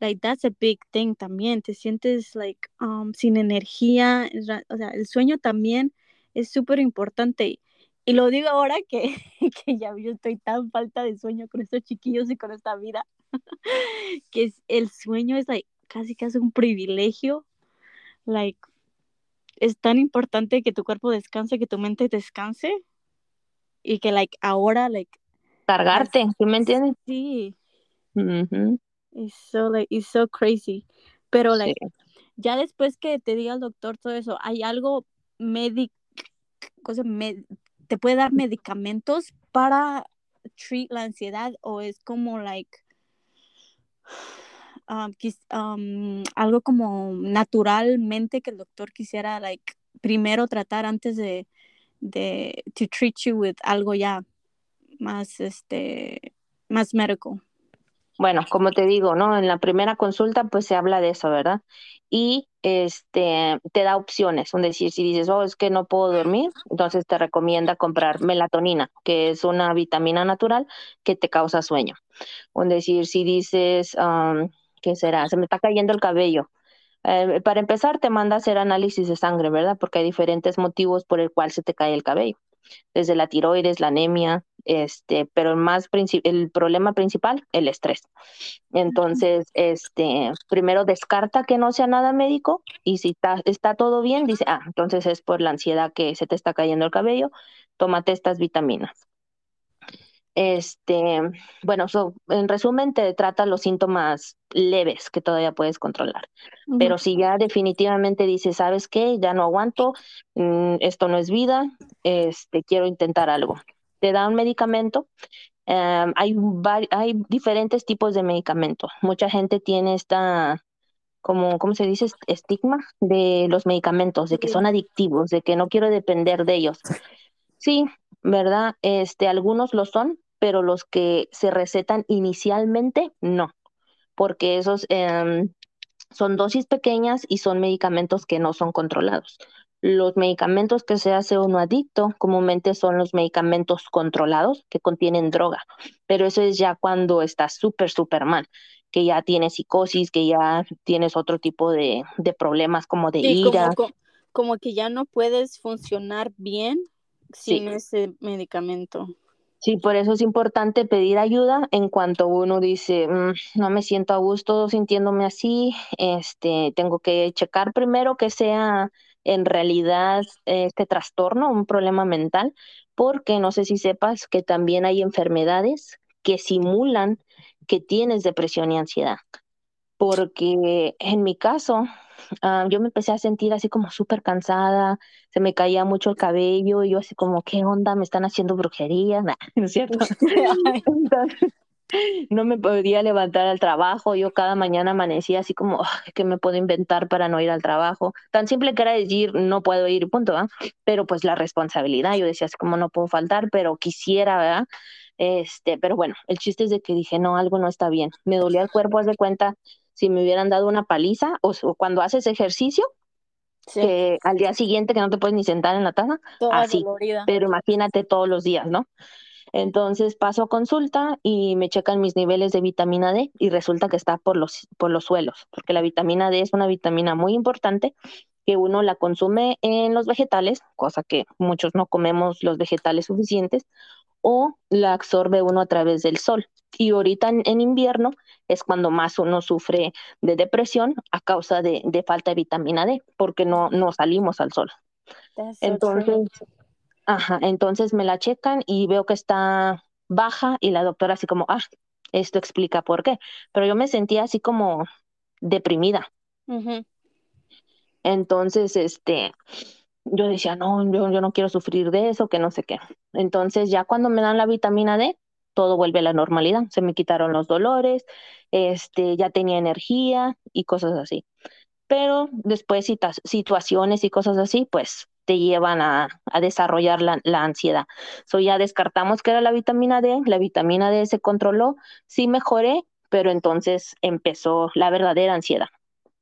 like that's a big thing también, te sientes like um, sin energía, o sea, el sueño también es súper importante. Y lo digo ahora que, que ya yo estoy tan falta de sueño con estos chiquillos y con esta vida, que es, el sueño es like, casi casi un privilegio. Like, es tan importante que tu cuerpo descanse, que tu mente descanse. Y que, like, ahora, like... Cargarte, ¿sí me entiendes? Sí. It's so, like, it's so crazy. Pero, like, ya después que te diga el doctor todo eso, ¿hay algo médico, cosa, te puede dar medicamentos para treat la ansiedad o es como like um, um, algo como naturalmente que el doctor quisiera like primero tratar antes de de to treat you with algo ya más este más médico bueno, como te digo, ¿no? En la primera consulta pues se habla de eso, ¿verdad? Y este te da opciones, es decir, si dices, oh, es que no puedo dormir, entonces te recomienda comprar melatonina, que es una vitamina natural que te causa sueño. Es decir, si dices, ¿qué será? Se me está cayendo el cabello. Eh, para empezar, te manda a hacer análisis de sangre, ¿verdad? Porque hay diferentes motivos por el cual se te cae el cabello desde la tiroides, la anemia, este, pero el más el problema principal, el estrés. Entonces, este, primero descarta que no sea nada médico y si está, está todo bien, dice, ah, entonces es por la ansiedad que se te está cayendo el cabello, tómate estas vitaminas. Este, bueno, en resumen, te trata los síntomas leves que todavía puedes controlar. Pero si ya definitivamente dices, ¿sabes qué? Ya no aguanto, mm, esto no es vida, este, quiero intentar algo. Te da un medicamento. Em, hay, hay diferentes tipos de medicamentos. Mucha gente tiene esta, como, ¿cómo se dice? Estigma de los medicamentos, de que son adictivos, de que no quiero depender de ellos. Sí, ¿verdad? Este, algunos lo son, pero los que se recetan inicialmente, no, porque esos em, son dosis pequeñas y son medicamentos que no son controlados. Los medicamentos que se hace uno adicto comúnmente son los medicamentos controlados que contienen droga, pero eso es ya cuando estás súper, súper mal, que ya tienes psicosis, que ya tienes otro tipo de, problemas como de ira. Como, que ya no puedes funcionar bien sin ese medicamento. Sí, por eso es importante pedir ayuda en cuanto uno dice, mm, no me siento a gusto sintiéndome así, este, tengo que checar primero que sea en realidad este trastorno, un problema mental, porque no sé si sepas que también hay enfermedades que simulan que tienes depresión y ansiedad. Porque en mi caso, Ah, yo me empecé a sentir así como súper cansada, se me caía mucho el cabello, y yo así como, ¿qué onda? ¿Me están haciendo brujería? ¿No es cierto? no me podía levantar al trabajo, yo cada mañana amanecía así como, ¿qué me puedo inventar para no ir al trabajo? Tan simple que era decir, no puedo ir, punto, ¿ah? Pero pues la responsabilidad, yo decía así como, no puedo faltar, pero quisiera, ¿verdad? Este, pero bueno, el chiste es de que dije, no, algo no está bien. Me dolía el cuerpo, haz de cuenta, si me hubieran dado una paliza o, cuando haces ejercicio, que al día siguiente que no te puedes ni sentar en la taza, así. Pero imagínate todos los días, ¿no? Entonces paso a consulta y me checan mis niveles de vitamina D y resulta que está por los, por los suelos, porque la vitamina D es una vitamina muy importante que uno la consume en los vegetales, cosa que muchos no comemos los vegetales suficientes, o la absorbe uno a través del sol. Y ahorita en, invierno es cuando más uno sufre de depresión a causa de, falta de vitamina D, porque no, no salimos al sol. entonces, ajá, entonces me la checan y veo que está baja y la doctora así como, ah, esto explica por qué. Pero yo me sentía así como deprimida. Entonces, este, yo decía, no, yo, yo no quiero sufrir de eso, que no sé qué. Entonces ya cuando me dan la vitamina D, todo vuelve a la normalidad. Se me quitaron los dolores, este, ya tenía energía y cosas así. Pero después situaciones y cosas así, pues te llevan a, a desarrollar la, la, ansiedad. So ya descartamos que era la vitamina D, la vitamina D se controló, sí mejoré, pero entonces empezó la verdadera ansiedad.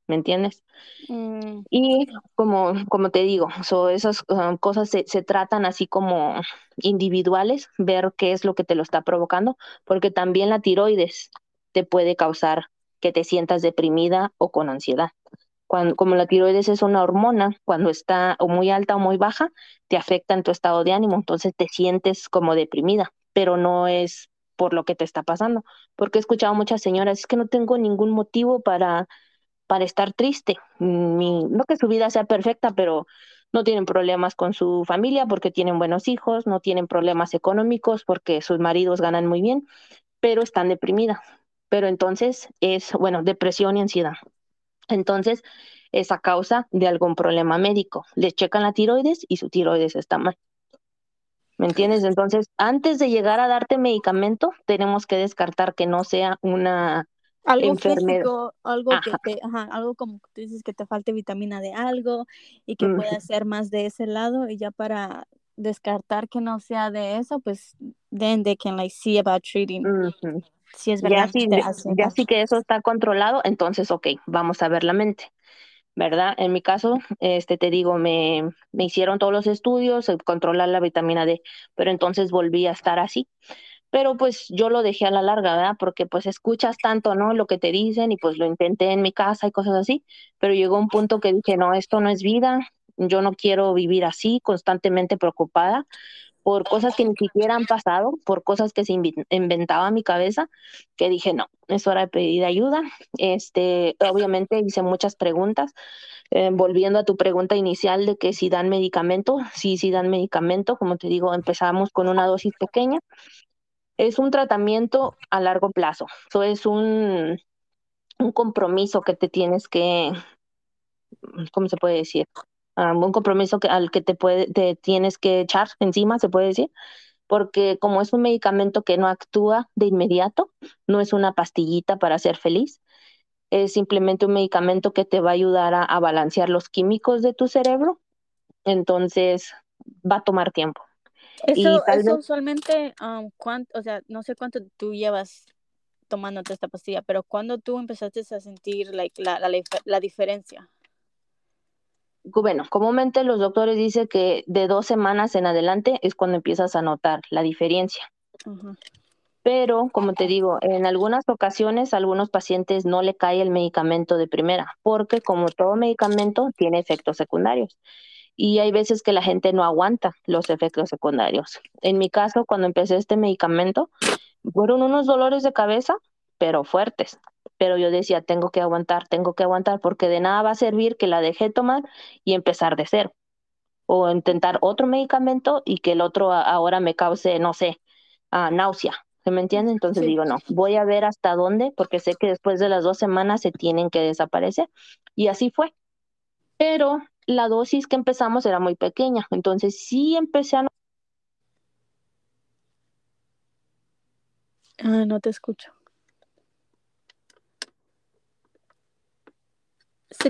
¿me entiendes? Mm. Y como, como te digo, esas ah, cosas se, se, tratan así como individuales, ver qué es lo que te lo está provocando, porque también la tiroides te puede causar que te sientas deprimida o con ansiedad. Como la tiroides es una hormona, cuando está o muy alta o muy baja, te afecta en tu estado de ánimo, entonces te sientes como deprimida, pero no es por lo que te está pasando, porque he escuchado muchas señoras, es que no tengo ningún motivo para para estar triste. no que su vida sea perfecta, pero no tienen problemas con su familia porque tienen buenos hijos, no tienen problemas económicos porque sus maridos ganan muy bien, pero están deprimidas. Pero entonces es, bueno, depresión y ansiedad. Entonces es a causa de algún problema médico. Le checan la tiroides y su tiroides está mal. ¿Me entiendes? Entonces, antes de llegar a darte medicamento, tenemos que descartar que no sea una algo físico, algo que te, ajá, algo como tú dices que te falte vitamina de algo y que pueda ser más de ese lado y ya para descartar que no sea de eso, pues then they can like see about treating. Si es verdad. Ya sí, ya sí que eso está controlado, entonces, ok, vamos a ver la mente. ¿verdad? En mi caso, este, te digo, me, me hicieron todos los estudios, controlar la vitamina D, pero entonces volví a estar así. Pero pues yo lo dejé a la larga, ¿verdad? Porque pues escuchas tanto, ¿no? Lo que te dicen y pues lo intenté en mi casa y cosas así, pero llegó un punto que dije, no, esto no es vida, yo no quiero vivir así, constantemente preocupada por cosas que ni siquiera han pasado, por cosas que se inventaba mi cabeza, que dije, no, es hora de pedir ayuda. Este, obviamente hice muchas preguntas. Eh, volviendo a tu pregunta inicial de que si dan medicamento, sí, sí dan medicamento, como te digo, empezamos con una dosis pequeña. Es un tratamiento a largo plazo, eso es un, un compromiso que te tienes que, ¿cómo se puede decir? Un compromiso que, al que te, puede, te tienes que echar encima, se puede decir, porque como es un medicamento que no actúa de inmediato, no es una pastillita para ser feliz, es simplemente un medicamento que te va a ayudar a, balancear los químicos de tu cerebro, entonces va a tomar tiempo. Eso, eso usualmente, um, o sea, no sé cuánto tú llevas tomándote esta pastilla, pero cuando tú empezaste a sentir la, la, la diferencia? Bueno, comúnmente los doctores dicen que de dos semanas en adelante es cuando empiezas a notar la diferencia. Pero, como te digo, en algunas ocasiones a algunos pacientes no le cae el medicamento de primera, porque como todo medicamento tiene efectos secundarios. Y hay veces que la gente no aguanta los efectos secundarios. En mi caso, cuando empecé este medicamento, fueron unos dolores de cabeza, pero fuertes pero yo decía, tengo que aguantar, tengo que aguantar, porque de nada va a servir que la deje tomar y empezar de cero. O intentar otro medicamento y que el otro ahora me cause, no sé, uh, náusea. ¿Se me entiende? Entonces digo, no, voy a ver hasta dónde, porque sé que después de las dos semanas se tienen que desaparecer. Y así fue. Pero la dosis que empezamos era muy pequeña, entonces sí empecé a... Ah, no te escucho.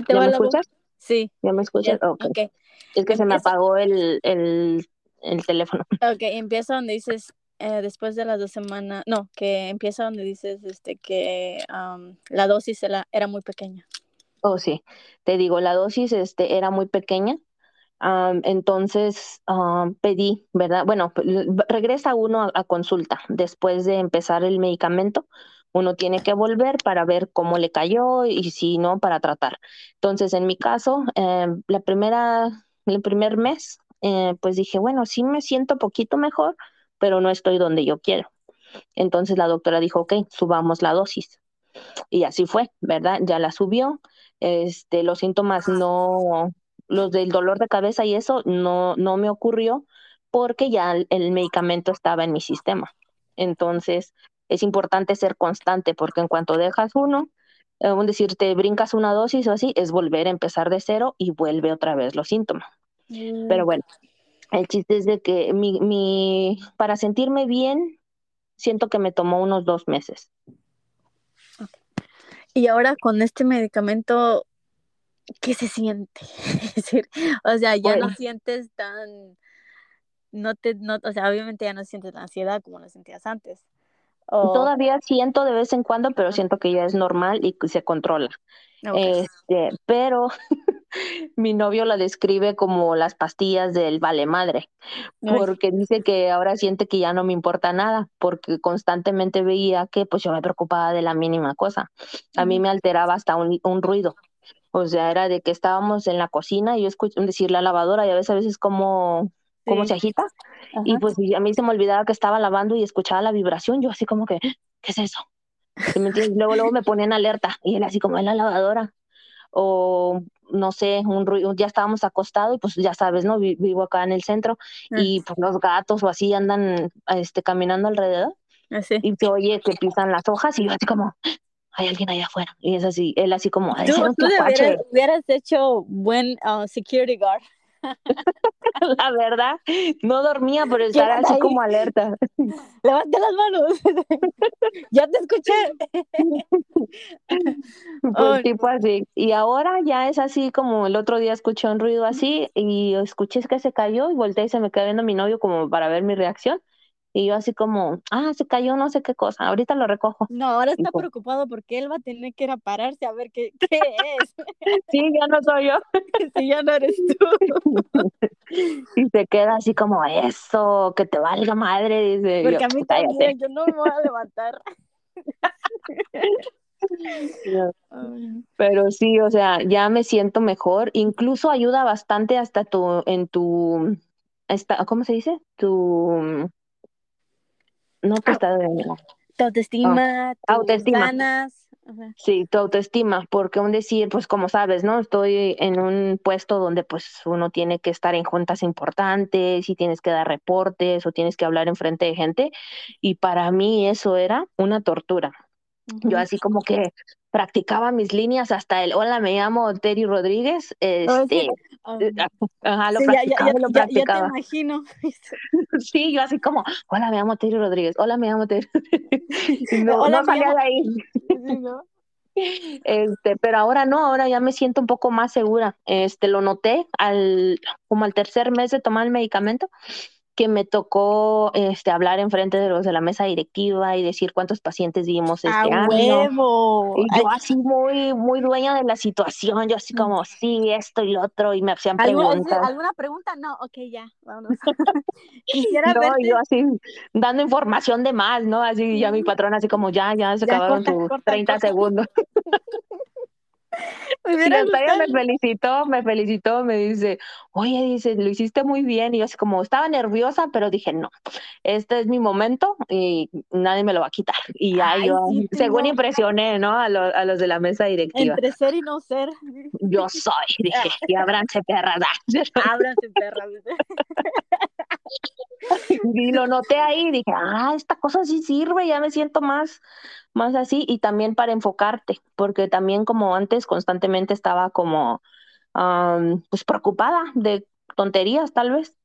¿Ya me escuchas? Sí. ¿Ya me escuchas? okay. Es que se me apagó el, el, el, teléfono. Ok, empieza donde dices, eh, después de las dos semanas, no, que empieza donde dices este, que la dosis era, era muy pequeña. Oh, sí, te digo, la dosis este, era muy pequeña. entonces pedí, ¿verdad? Bueno, regresa uno a, consulta después de empezar el medicamento uno tiene que volver para ver cómo le cayó y si no, para tratar. Entonces, en mi caso, eh, la primera, el primer mes, eh, pues dije, bueno, sí me siento poquito mejor, pero no estoy donde yo quiero. Entonces la doctora dijo, ok, subamos la dosis. Y así fue, ¿verdad? Ya la subió. Este, los síntomas no, los del dolor de cabeza y eso no, no me ocurrió porque ya el medicamento estaba en mi sistema. Entonces, es importante ser constante porque en cuanto dejas uno, es decir, te brincas una dosis o así, es volver a empezar de cero y vuelve otra vez los síntomas. Pero mm. bueno, el chiste es de que mi, mi, para sentirme bien, siento que me tomó unos dos meses. Y ahora con este medicamento, ¿qué se siente? o sea, ya no sientes tan, no te, no, o sea, obviamente ya no sientes la ansiedad como lo sentías antes. Todavía siento de vez en cuando, pero siento que ya es normal y se controla. Este, pero mi novio la describe como las pastillas del vale madre, porque dice que ahora siente que ya no me importa nada, porque constantemente veía que pues yo me preocupaba de la mínima cosa. A mí me alteraba hasta un, un ruido. O sea, era de que estábamos en la cocina y yo escucho decir la lavadora y a veces a veces como cómo se agita. Y pues a mí se me olvidaba que estaba lavando y escuchaba la vibración. Yo así como que, ¿qué es eso? luego, luego me ponían alerta y él así como en la lavadora. O no sé, un ruido, ya estábamos acostados y pues ya sabes, ¿no? Vivo acá en el centro y pues los gatos o así andan este, caminando alrededor. Así. Ah, y se oye que pisan las hojas y yo así como, hay alguien allá afuera. Y es así, él así como, tú, tú hubieras, hecho buen uh, security guard. La verdad, no dormía por estar así como alerta. Levante las manos. ya te escuché. pues tipo así. Y ahora ya es así como el otro día escuché un ruido así y escuché que se cayó y volteé y se me quedó viendo mi novio como para ver mi reacción. Y yo así como, ah, se cayó no sé qué cosa, ahorita lo recojo. No, ahora está pues preocupado porque él va a tener que ir a pararse a ver qué, qué es. Sí, ya no soy yo. si ya no eres tú. Y se queda así como, eso, que te valga madre, dice. Porque yo, a mí "Cállate". también, yo no me voy a levantar. Pero sí, o sea, ya me siento mejor. Incluso ayuda bastante hasta tu, en tu, esta, ¿cómo se dice? Tu, no tu Ah. estado de. Tu autoestima, tus autoestima. ganas. Ajá. Sí, tu autoestima, porque un decir, pues como sabes, ¿no? Estoy en un puesto donde pues uno tiene que estar en juntas importantes y tienes que dar reportes o tienes que hablar en frente de gente y para mí eso era una tortura. Yo así como que practicaba mis líneas hasta el hola, me llamo Terry Rodríguez, Oh, sí. este, Um, ajá, lo sí, ya, ya, practicaba, ya, lo ya, ya te practicaba. imagino. Sí, yo así como, hola, me llamo Terry Rodríguez, hola, me llamo Terry. Y no, Hola, no salía llamo- de ahí. Este, pero ahora no, ahora ya me siento un poco más segura. Este, lo noté al, como al tercer mes de tomar el medicamento, que me tocó este, hablar en frente de los de la mesa directiva y decir cuántos pacientes vimos ¡A este año. huevo! Y yo Ay, así muy, muy dueña de la situación, yo así Mm. como, sí, esto y lo otro, y me hacían ¿alguna, preguntas. ¿Alguna pregunta? No, ok, ya, vámonos. Quisiera No, verte. yo así dando información de más, ¿no? Así ya mi patrón así como, ya, ya se Ya, acabaron corta, tus corta, 30 corta. segundos. Me gustado. me felicitó, me felicitó, me dice, oye, dice, lo hiciste muy bien. Y yo así como estaba nerviosa, pero dije, no, este es mi momento y nadie me lo va a quitar. Y ya Ay, yo, sí, según tengo- impresioné, ¿no? A, lo- a los de la mesa directiva. Entre ser y no ser. Yo soy, dije, y abranse perra. Ábranse, perra. Y lo noté ahí dije, ah, esta cosa sí sirve, ya me siento más, más así. Y también para enfocarte, porque también como antes constantemente estaba como, am, pues preocupada de tonterías tal vez.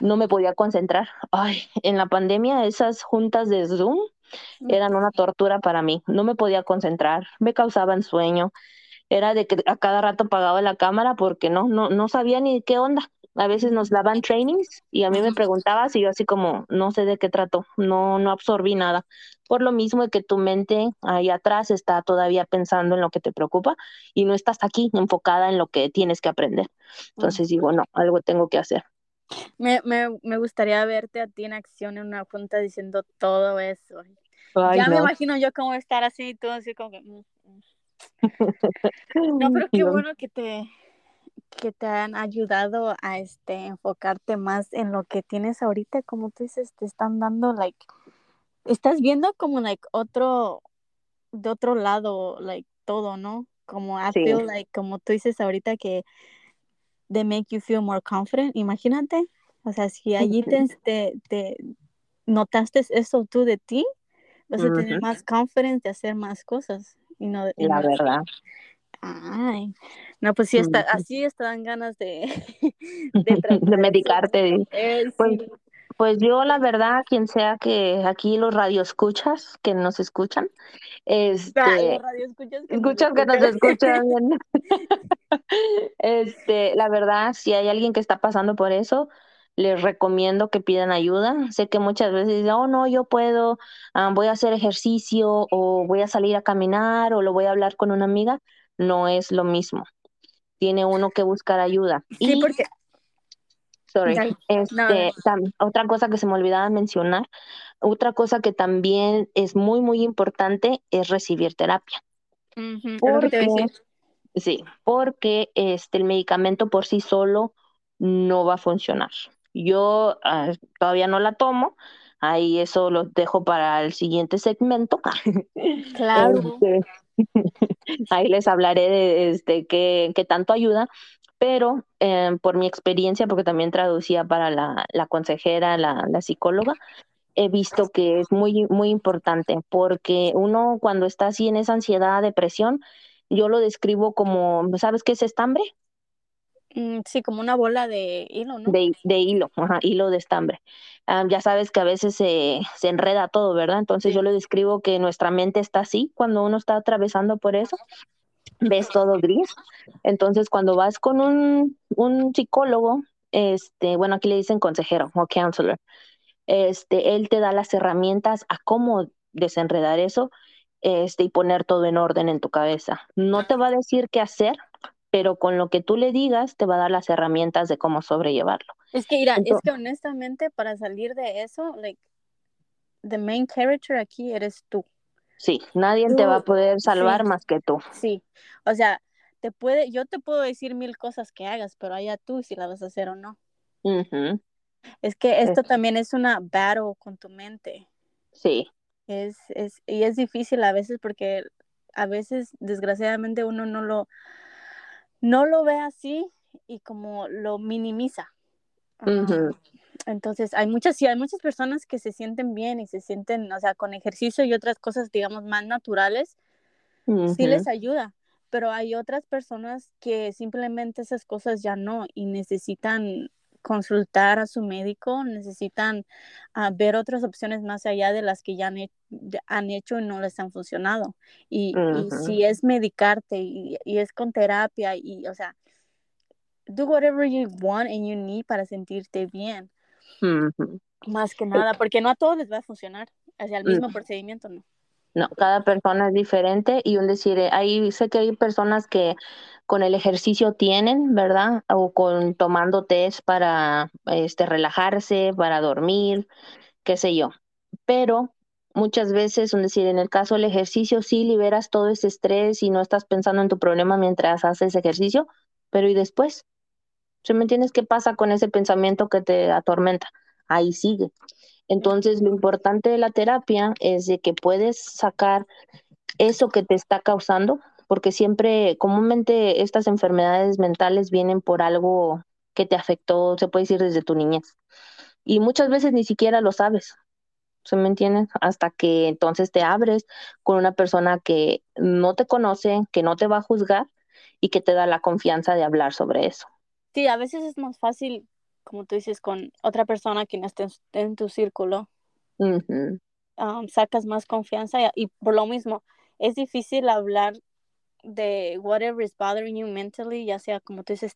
No me podía concentrar. Ay, en la pandemia esas juntas de Zoom eran una tortura para mí. No me podía concentrar, me causaban sueño. Era de que a cada rato apagaba la cámara porque no, no, no sabía ni qué onda. A veces nos daban trainings y a mí me preguntabas y yo así como, no sé de qué trato, no, no absorbí nada. Por lo mismo de que tu mente ahí atrás está todavía pensando en lo que te preocupa y no estás aquí enfocada en lo que tienes que aprender. Entonces digo, no, algo tengo que hacer. Me, me, me gustaría verte a ti en acción en una junta diciendo todo eso. Ay, ya me no. imagino yo cómo estar así, todo así como que... mm, mm. No, pero qué bueno que te que te han ayudado a este enfocarte más en lo que tienes ahorita, como tú dices, te están dando like estás viendo como like otro de otro lado, like todo, ¿no? Como I Sí. feel like como tú dices ahorita que they make you feel more confident, imagínate, o sea, si allí te, te, te notaste eso tú de ti, vas a tener más confidence de hacer más cosas y no, y La no- verdad. Ay, no, pues sí, está, así están ganas de, de, medicarte. Eh, Pues, sí. pues yo la verdad, quien sea que aquí los radioescuchas que nos escuchan, este, radioescuchas que nos escuchas que nos escuchan. este, la verdad, si hay alguien que está pasando por eso, les recomiendo que pidan ayuda. Sé que muchas veces dicen, oh no, yo puedo, ah, voy a hacer ejercicio o voy a salir a caminar o lo voy a hablar con una amiga. No es lo mismo. Tiene uno que buscar ayuda. Sí, y porque Sorry. No, Este, tam- otra cosa que se me olvidaba mencionar, otra cosa que también es muy, muy importante es recibir terapia. Iba a Porque, sí, porque este, el medicamento por sí solo no va a funcionar. Yo ah, todavía no la tomo, ahí eso lo dejo para el siguiente segmento. Claro. Este, ahí les hablaré de este, qué, qué tanto ayuda, pero eh, por mi experiencia, porque también traducía para la, la consejera, la, la psicóloga, he visto que es muy, muy importante, porque uno cuando está así en esa ansiedad, depresión, yo lo describo como, ¿sabes qué es estambre? Mm, sí, como una bola de hilo, ¿no? De, de hilo, ajá, hilo de estambre. Ah, ya sabes que a veces se, se enreda todo, ¿verdad? Entonces Sí. yo le describo que nuestra mente está así cuando uno está atravesando por eso, ves todo gris. Entonces cuando vas con un, un psicólogo, este, bueno, aquí le dicen consejero o counselor, este, él te da las herramientas a cómo desenredar eso este, y poner todo en orden en tu cabeza. No te va a decir qué hacer, pero con lo que tú le digas te va a dar las herramientas de cómo sobrellevarlo. Es que, mira, es que honestamente para salir de eso, like, the main character aquí eres tú. Sí, nadie te va a poder salvar más que tú. Sí, o sea, te puede, yo te puedo decir mil cosas que hagas, pero allá tú si la vas a hacer o no. Es que esto también es una battle con tu mente. Sí. Es, es, y es difícil a veces porque a veces, desgraciadamente, uno no lo, no lo ve así y como lo minimiza. entonces, hay muchas, sí, hay muchas personas que se sienten bien y se sienten, o sea, con ejercicio y otras cosas, digamos, más naturales, sí les ayuda. Pero hay otras personas que simplemente esas cosas ya no y necesitan consultar a su médico, necesitan uh, ver otras opciones más allá de las que ya han, han hecho y no les han funcionado. Y, y si es medicarte y, y, es con terapia y, o sea, do whatever you want and you need para sentirte bien. Más que nada, porque no a todos les va a funcionar. Hacia el mismo procedimiento, no. No, cada persona es diferente y un decir, eh, ahí sé que hay personas que con el ejercicio tienen, ¿verdad? O con tomando test para este relajarse, para dormir, qué sé yo. Pero muchas veces, un decir, en el caso del ejercicio sí liberas todo ese estrés y no estás pensando en tu problema mientras haces ejercicio, pero ¿y después? ¿Se me entiendes qué pasa con ese pensamiento que te atormenta? Ahí sigue. Entonces, lo importante de la terapia es de que puedes sacar eso que te está causando, porque siempre, comúnmente, estas enfermedades mentales vienen por algo que te afectó, se puede decir, desde tu niñez. Y muchas veces ni siquiera lo sabes, ¿se me entiendes? Hasta que entonces te abres con una persona que no te conoce, que no te va a juzgar y que te da la confianza de hablar sobre eso. Sí, a veces es más fácil como tú dices, con otra persona que no esté en tu círculo, sacas más confianza y, por lo mismo, es difícil hablar de whatever is bothering you mentally, ya sea como tú dices,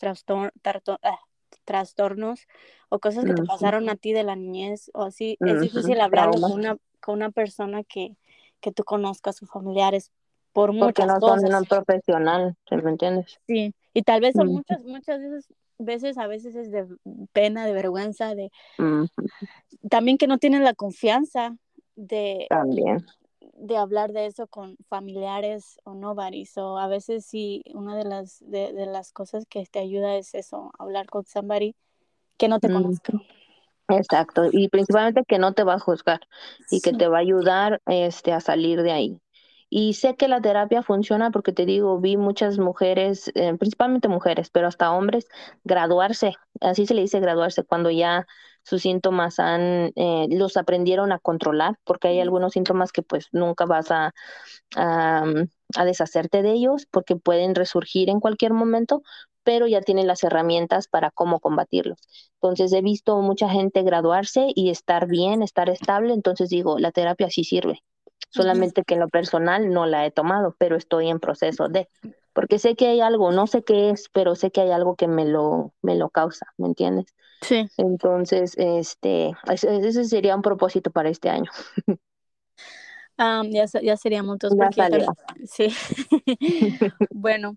ah, trastornos o cosas que te pasaron a ti de la niñez o así. Es difícil hablarlo con una, con una persona que, que tú conozcas, sus familiares, por muchas Porque no cosas. son un profesional, ¿me entiendes? Sí, y tal vez son muchas, muchas veces veces a veces es de pena, de vergüenza, de también que no tienen la confianza de también de hablar de eso con familiares o nobody. So, a veces sí, una de las, de, las cosas que te ayuda es eso, hablar con somebody que no te conozca. Exacto, y principalmente que no te va a juzgar y que te va a ayudar este, a salir de ahí. Y sé que la terapia funciona porque te digo, vi muchas mujeres, eh, principalmente mujeres, pero hasta hombres, graduarse, así se le dice graduarse, cuando ya sus síntomas han, eh, los aprendieron a controlar, porque hay algunos síntomas que pues nunca vas a, a, a deshacerte de ellos, porque pueden resurgir en cualquier momento, pero ya tienen las herramientas para cómo combatirlos. Entonces he visto mucha gente graduarse y estar bien, estar estable, entonces digo, la terapia sí sirve solamente que en lo personal no la he tomado, pero estoy en proceso de, porque sé que hay algo, no sé qué es, pero sé que hay algo que me lo, me lo causa, ¿me entiendes? Sí. Entonces, este, ese sería un propósito para este año. ya, ya seríamos dos. sí. bueno,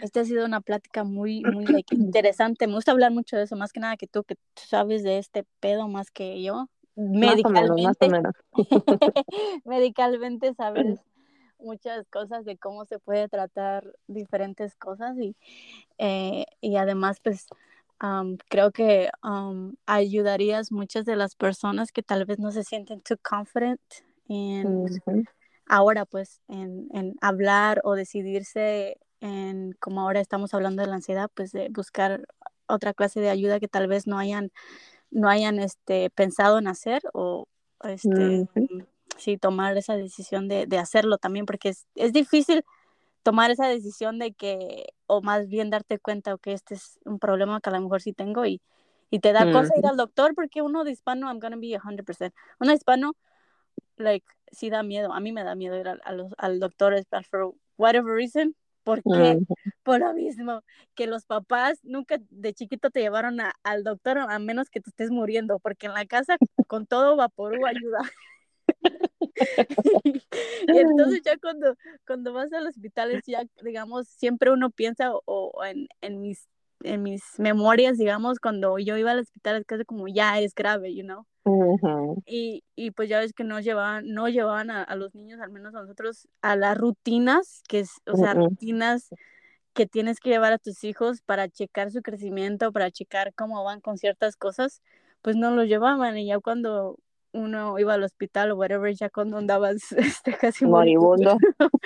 esta ha sido una plática muy, muy interesante. Me gusta hablar mucho de eso, más que nada que tú, que sabes de este pedo más que yo medicalmente, medicalmente sabes muchas cosas de cómo se puede tratar diferentes cosas y, eh, y además pues creo que ayudarías muchas de las personas que tal vez no se sienten too confident en ahora pues en, en, hablar o decidirse en como ahora estamos hablando de la ansiedad pues de buscar otra clase de ayuda que tal vez no hayan no hayan este, pensado en hacer o este, sí, tomar esa decisión de, de hacerlo también, porque es, es, difícil tomar esa decisión de que, o más bien darte cuenta que este es un problema que a lo mejor sí tengo y, y te da cosa ir al doctor, porque uno de hispano, I'm gonna be 100%, uno de hispano, like, sí da miedo, a mí me da miedo ir a, los, al doctor, for whatever reason, ¿Por qué? Por lo mismo, que los papás nunca de chiquito te llevaron al doctor a menos que te estés muriendo, porque en la casa con todo vaporú ayuda. y entonces ya cuando, cuando vas al hospital, ya digamos, siempre uno piensa o, en, en, mis, en mis memorias, digamos, cuando yo iba al hospital es casi como ya es grave, you know. y, y, pues ya ves que no llevaban, no llevaban a, los niños, al menos a nosotros, a las rutinas, que es, o sea, rutinas que tienes que llevar a tus hijos para checar su crecimiento, para checar cómo van con ciertas cosas, pues no lo llevaban y ya cuando uno iba al hospital o whatever, ya cuando andabas este, casi moribundo.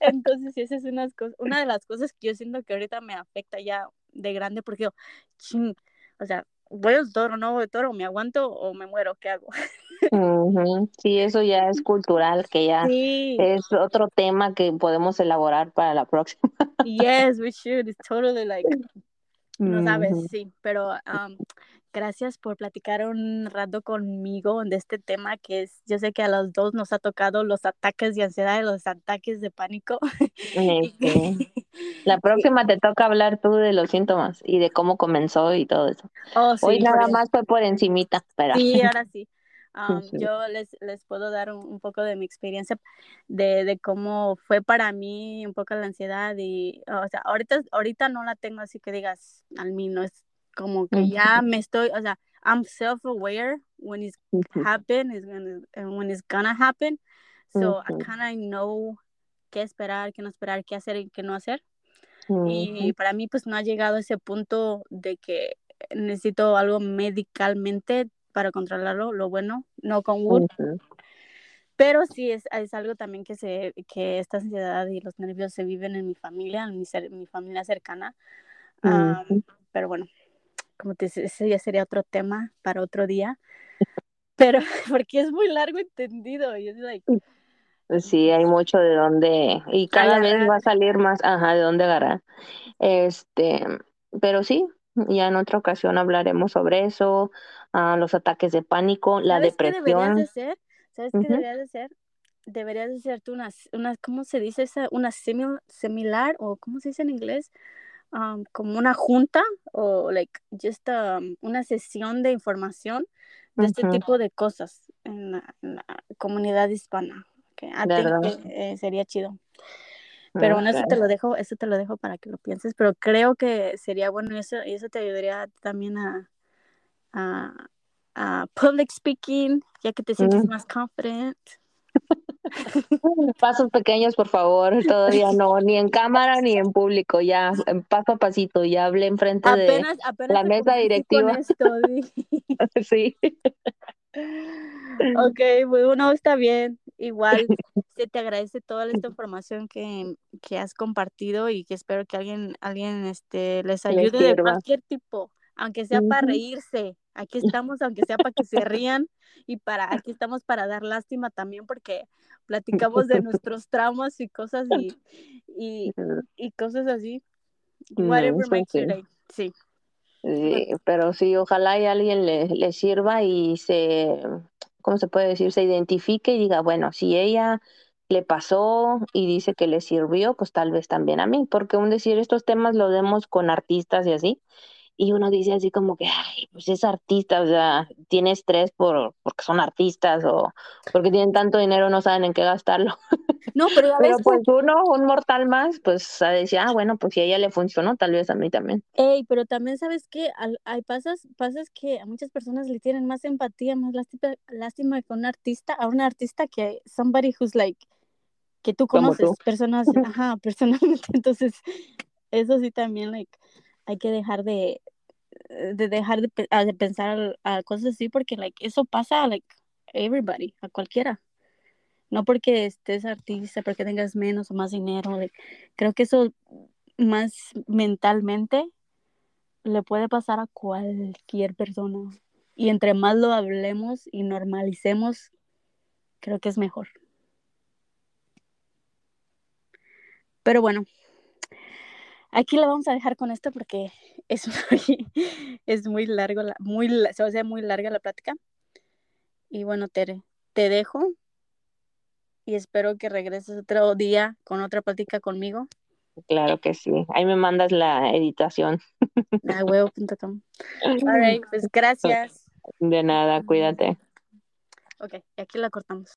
Entonces, esa es una, una de las cosas que yo siento que ahorita me afecta ya de grande porque yo, ching, o sea, voy al toro, no voy al toro, me aguanto o me muero, ¿qué hago? Sí, eso ya es cultural, que ya es otro tema que podemos elaborar para la próxima. Yes, we should. It's totally like, no sabes, sí, pero um, gracias por platicar un rato conmigo de este tema que es, yo sé que a los dos nos ha tocado los ataques de ansiedad y los ataques de pánico. Este, la próxima te toca hablar tú de los síntomas y de cómo comenzó y todo eso. Oh, Hoy nada más fue por encimita, pero... Sí, ahora sí. Um, yo les, les puedo dar un, poco de mi experiencia de, de, cómo fue para mí un poco la ansiedad y, o sea, ahorita, ahorita no la tengo así que digas, al mí no es como que ya me estoy, o sea, I'm self-aware when it's happen, is gonna, when it's gonna happen. So I kind of know qué esperar, qué no esperar, qué hacer y qué no hacer. Y para mí pues no ha llegado a ese punto de que necesito algo medicalmente para controlarlo, lo bueno, no con Wood. Pero sí es, es, algo también que, se, que esta ansiedad y los nervios se viven en mi familia, en mi, mi familia cercana. pero bueno, como te dice, ese ya sería otro tema para otro día, pero porque es muy largo entendido y es like, pues Sí, hay mucho de dónde, y cada vez va a salir más, ajá, de dónde agarrar. Este, pero sí, ya en otra ocasión hablaremos sobre eso, uh, los ataques de pánico, la depresión. Qué deberías de ser? ¿Sabes qué deberías de ser? Deberías de tú una, una, ¿cómo se dice esa? Una simil, similar, o ¿cómo se dice en inglés? Um, como una junta o like just um, una sesión de información de este tipo de cosas en la, comunidad hispana. que eh, sería chido. Pero bueno, eso te lo dejo, eso te lo dejo para que lo pienses, pero creo que sería bueno eso, y eso te ayudaría también a, a, public speaking, ya que te sientes más confident. Pasos pequeños, por favor, todavía no, ni en cámara ni en público, ya paso a pasito, ya hablé enfrente de la mesa directiva. sí. Ok, bueno, está bien. Igual se te agradece toda esta información que, que, has compartido y que espero que alguien, alguien este, les ayude de cualquier tipo, aunque sea para reírse. Aquí estamos, aunque sea para que se rían y para aquí estamos para dar lástima también porque platicamos de nuestros traumas y cosas y, y, y cosas así. Whatever day. Sí. Sí, pero sí, ojalá y alguien le, le sirva y se, ¿cómo se puede decir? Se identifique y diga, bueno, si ella le pasó y dice que le sirvió, pues tal vez también a mí, porque un decir estos temas lo vemos con artistas y así, y uno dice así como que, ay, pues es artista, o sea, tiene estrés por, porque son artistas o porque tienen tanto dinero, no saben en qué gastarlo. No, pero, a pero pues uno, un mortal más, pues decir, ah, bueno, pues si a ella le funcionó, tal vez a mí también. Ey, pero también sabes que hay pasas, pasas que a muchas personas le tienen más empatía, más lástima, lástima con un artista, a un artista que somebody who's like, que tú conoces, personas, ajá, personalmente, entonces, eso sí también, like, hay que dejar de, de dejar de, de pensar a, cosas así porque like eso pasa a like everybody, a cualquiera. No porque estés artista, porque tengas menos o más dinero. creo que eso más mentalmente le puede pasar a cualquier persona. Y entre más lo hablemos y normalicemos, creo que es mejor. Pero bueno, Aquí la vamos a dejar con esto porque es muy, es muy largo, la, muy, se va a hacer muy larga la plática. Y bueno, Tere, te dejo y espero que regreses otro día con otra plática conmigo. Claro que sí. Ahí me mandas la editación. Nahuevo.com. All right, pues gracias. De nada, cuídate. Ok, aquí la cortamos.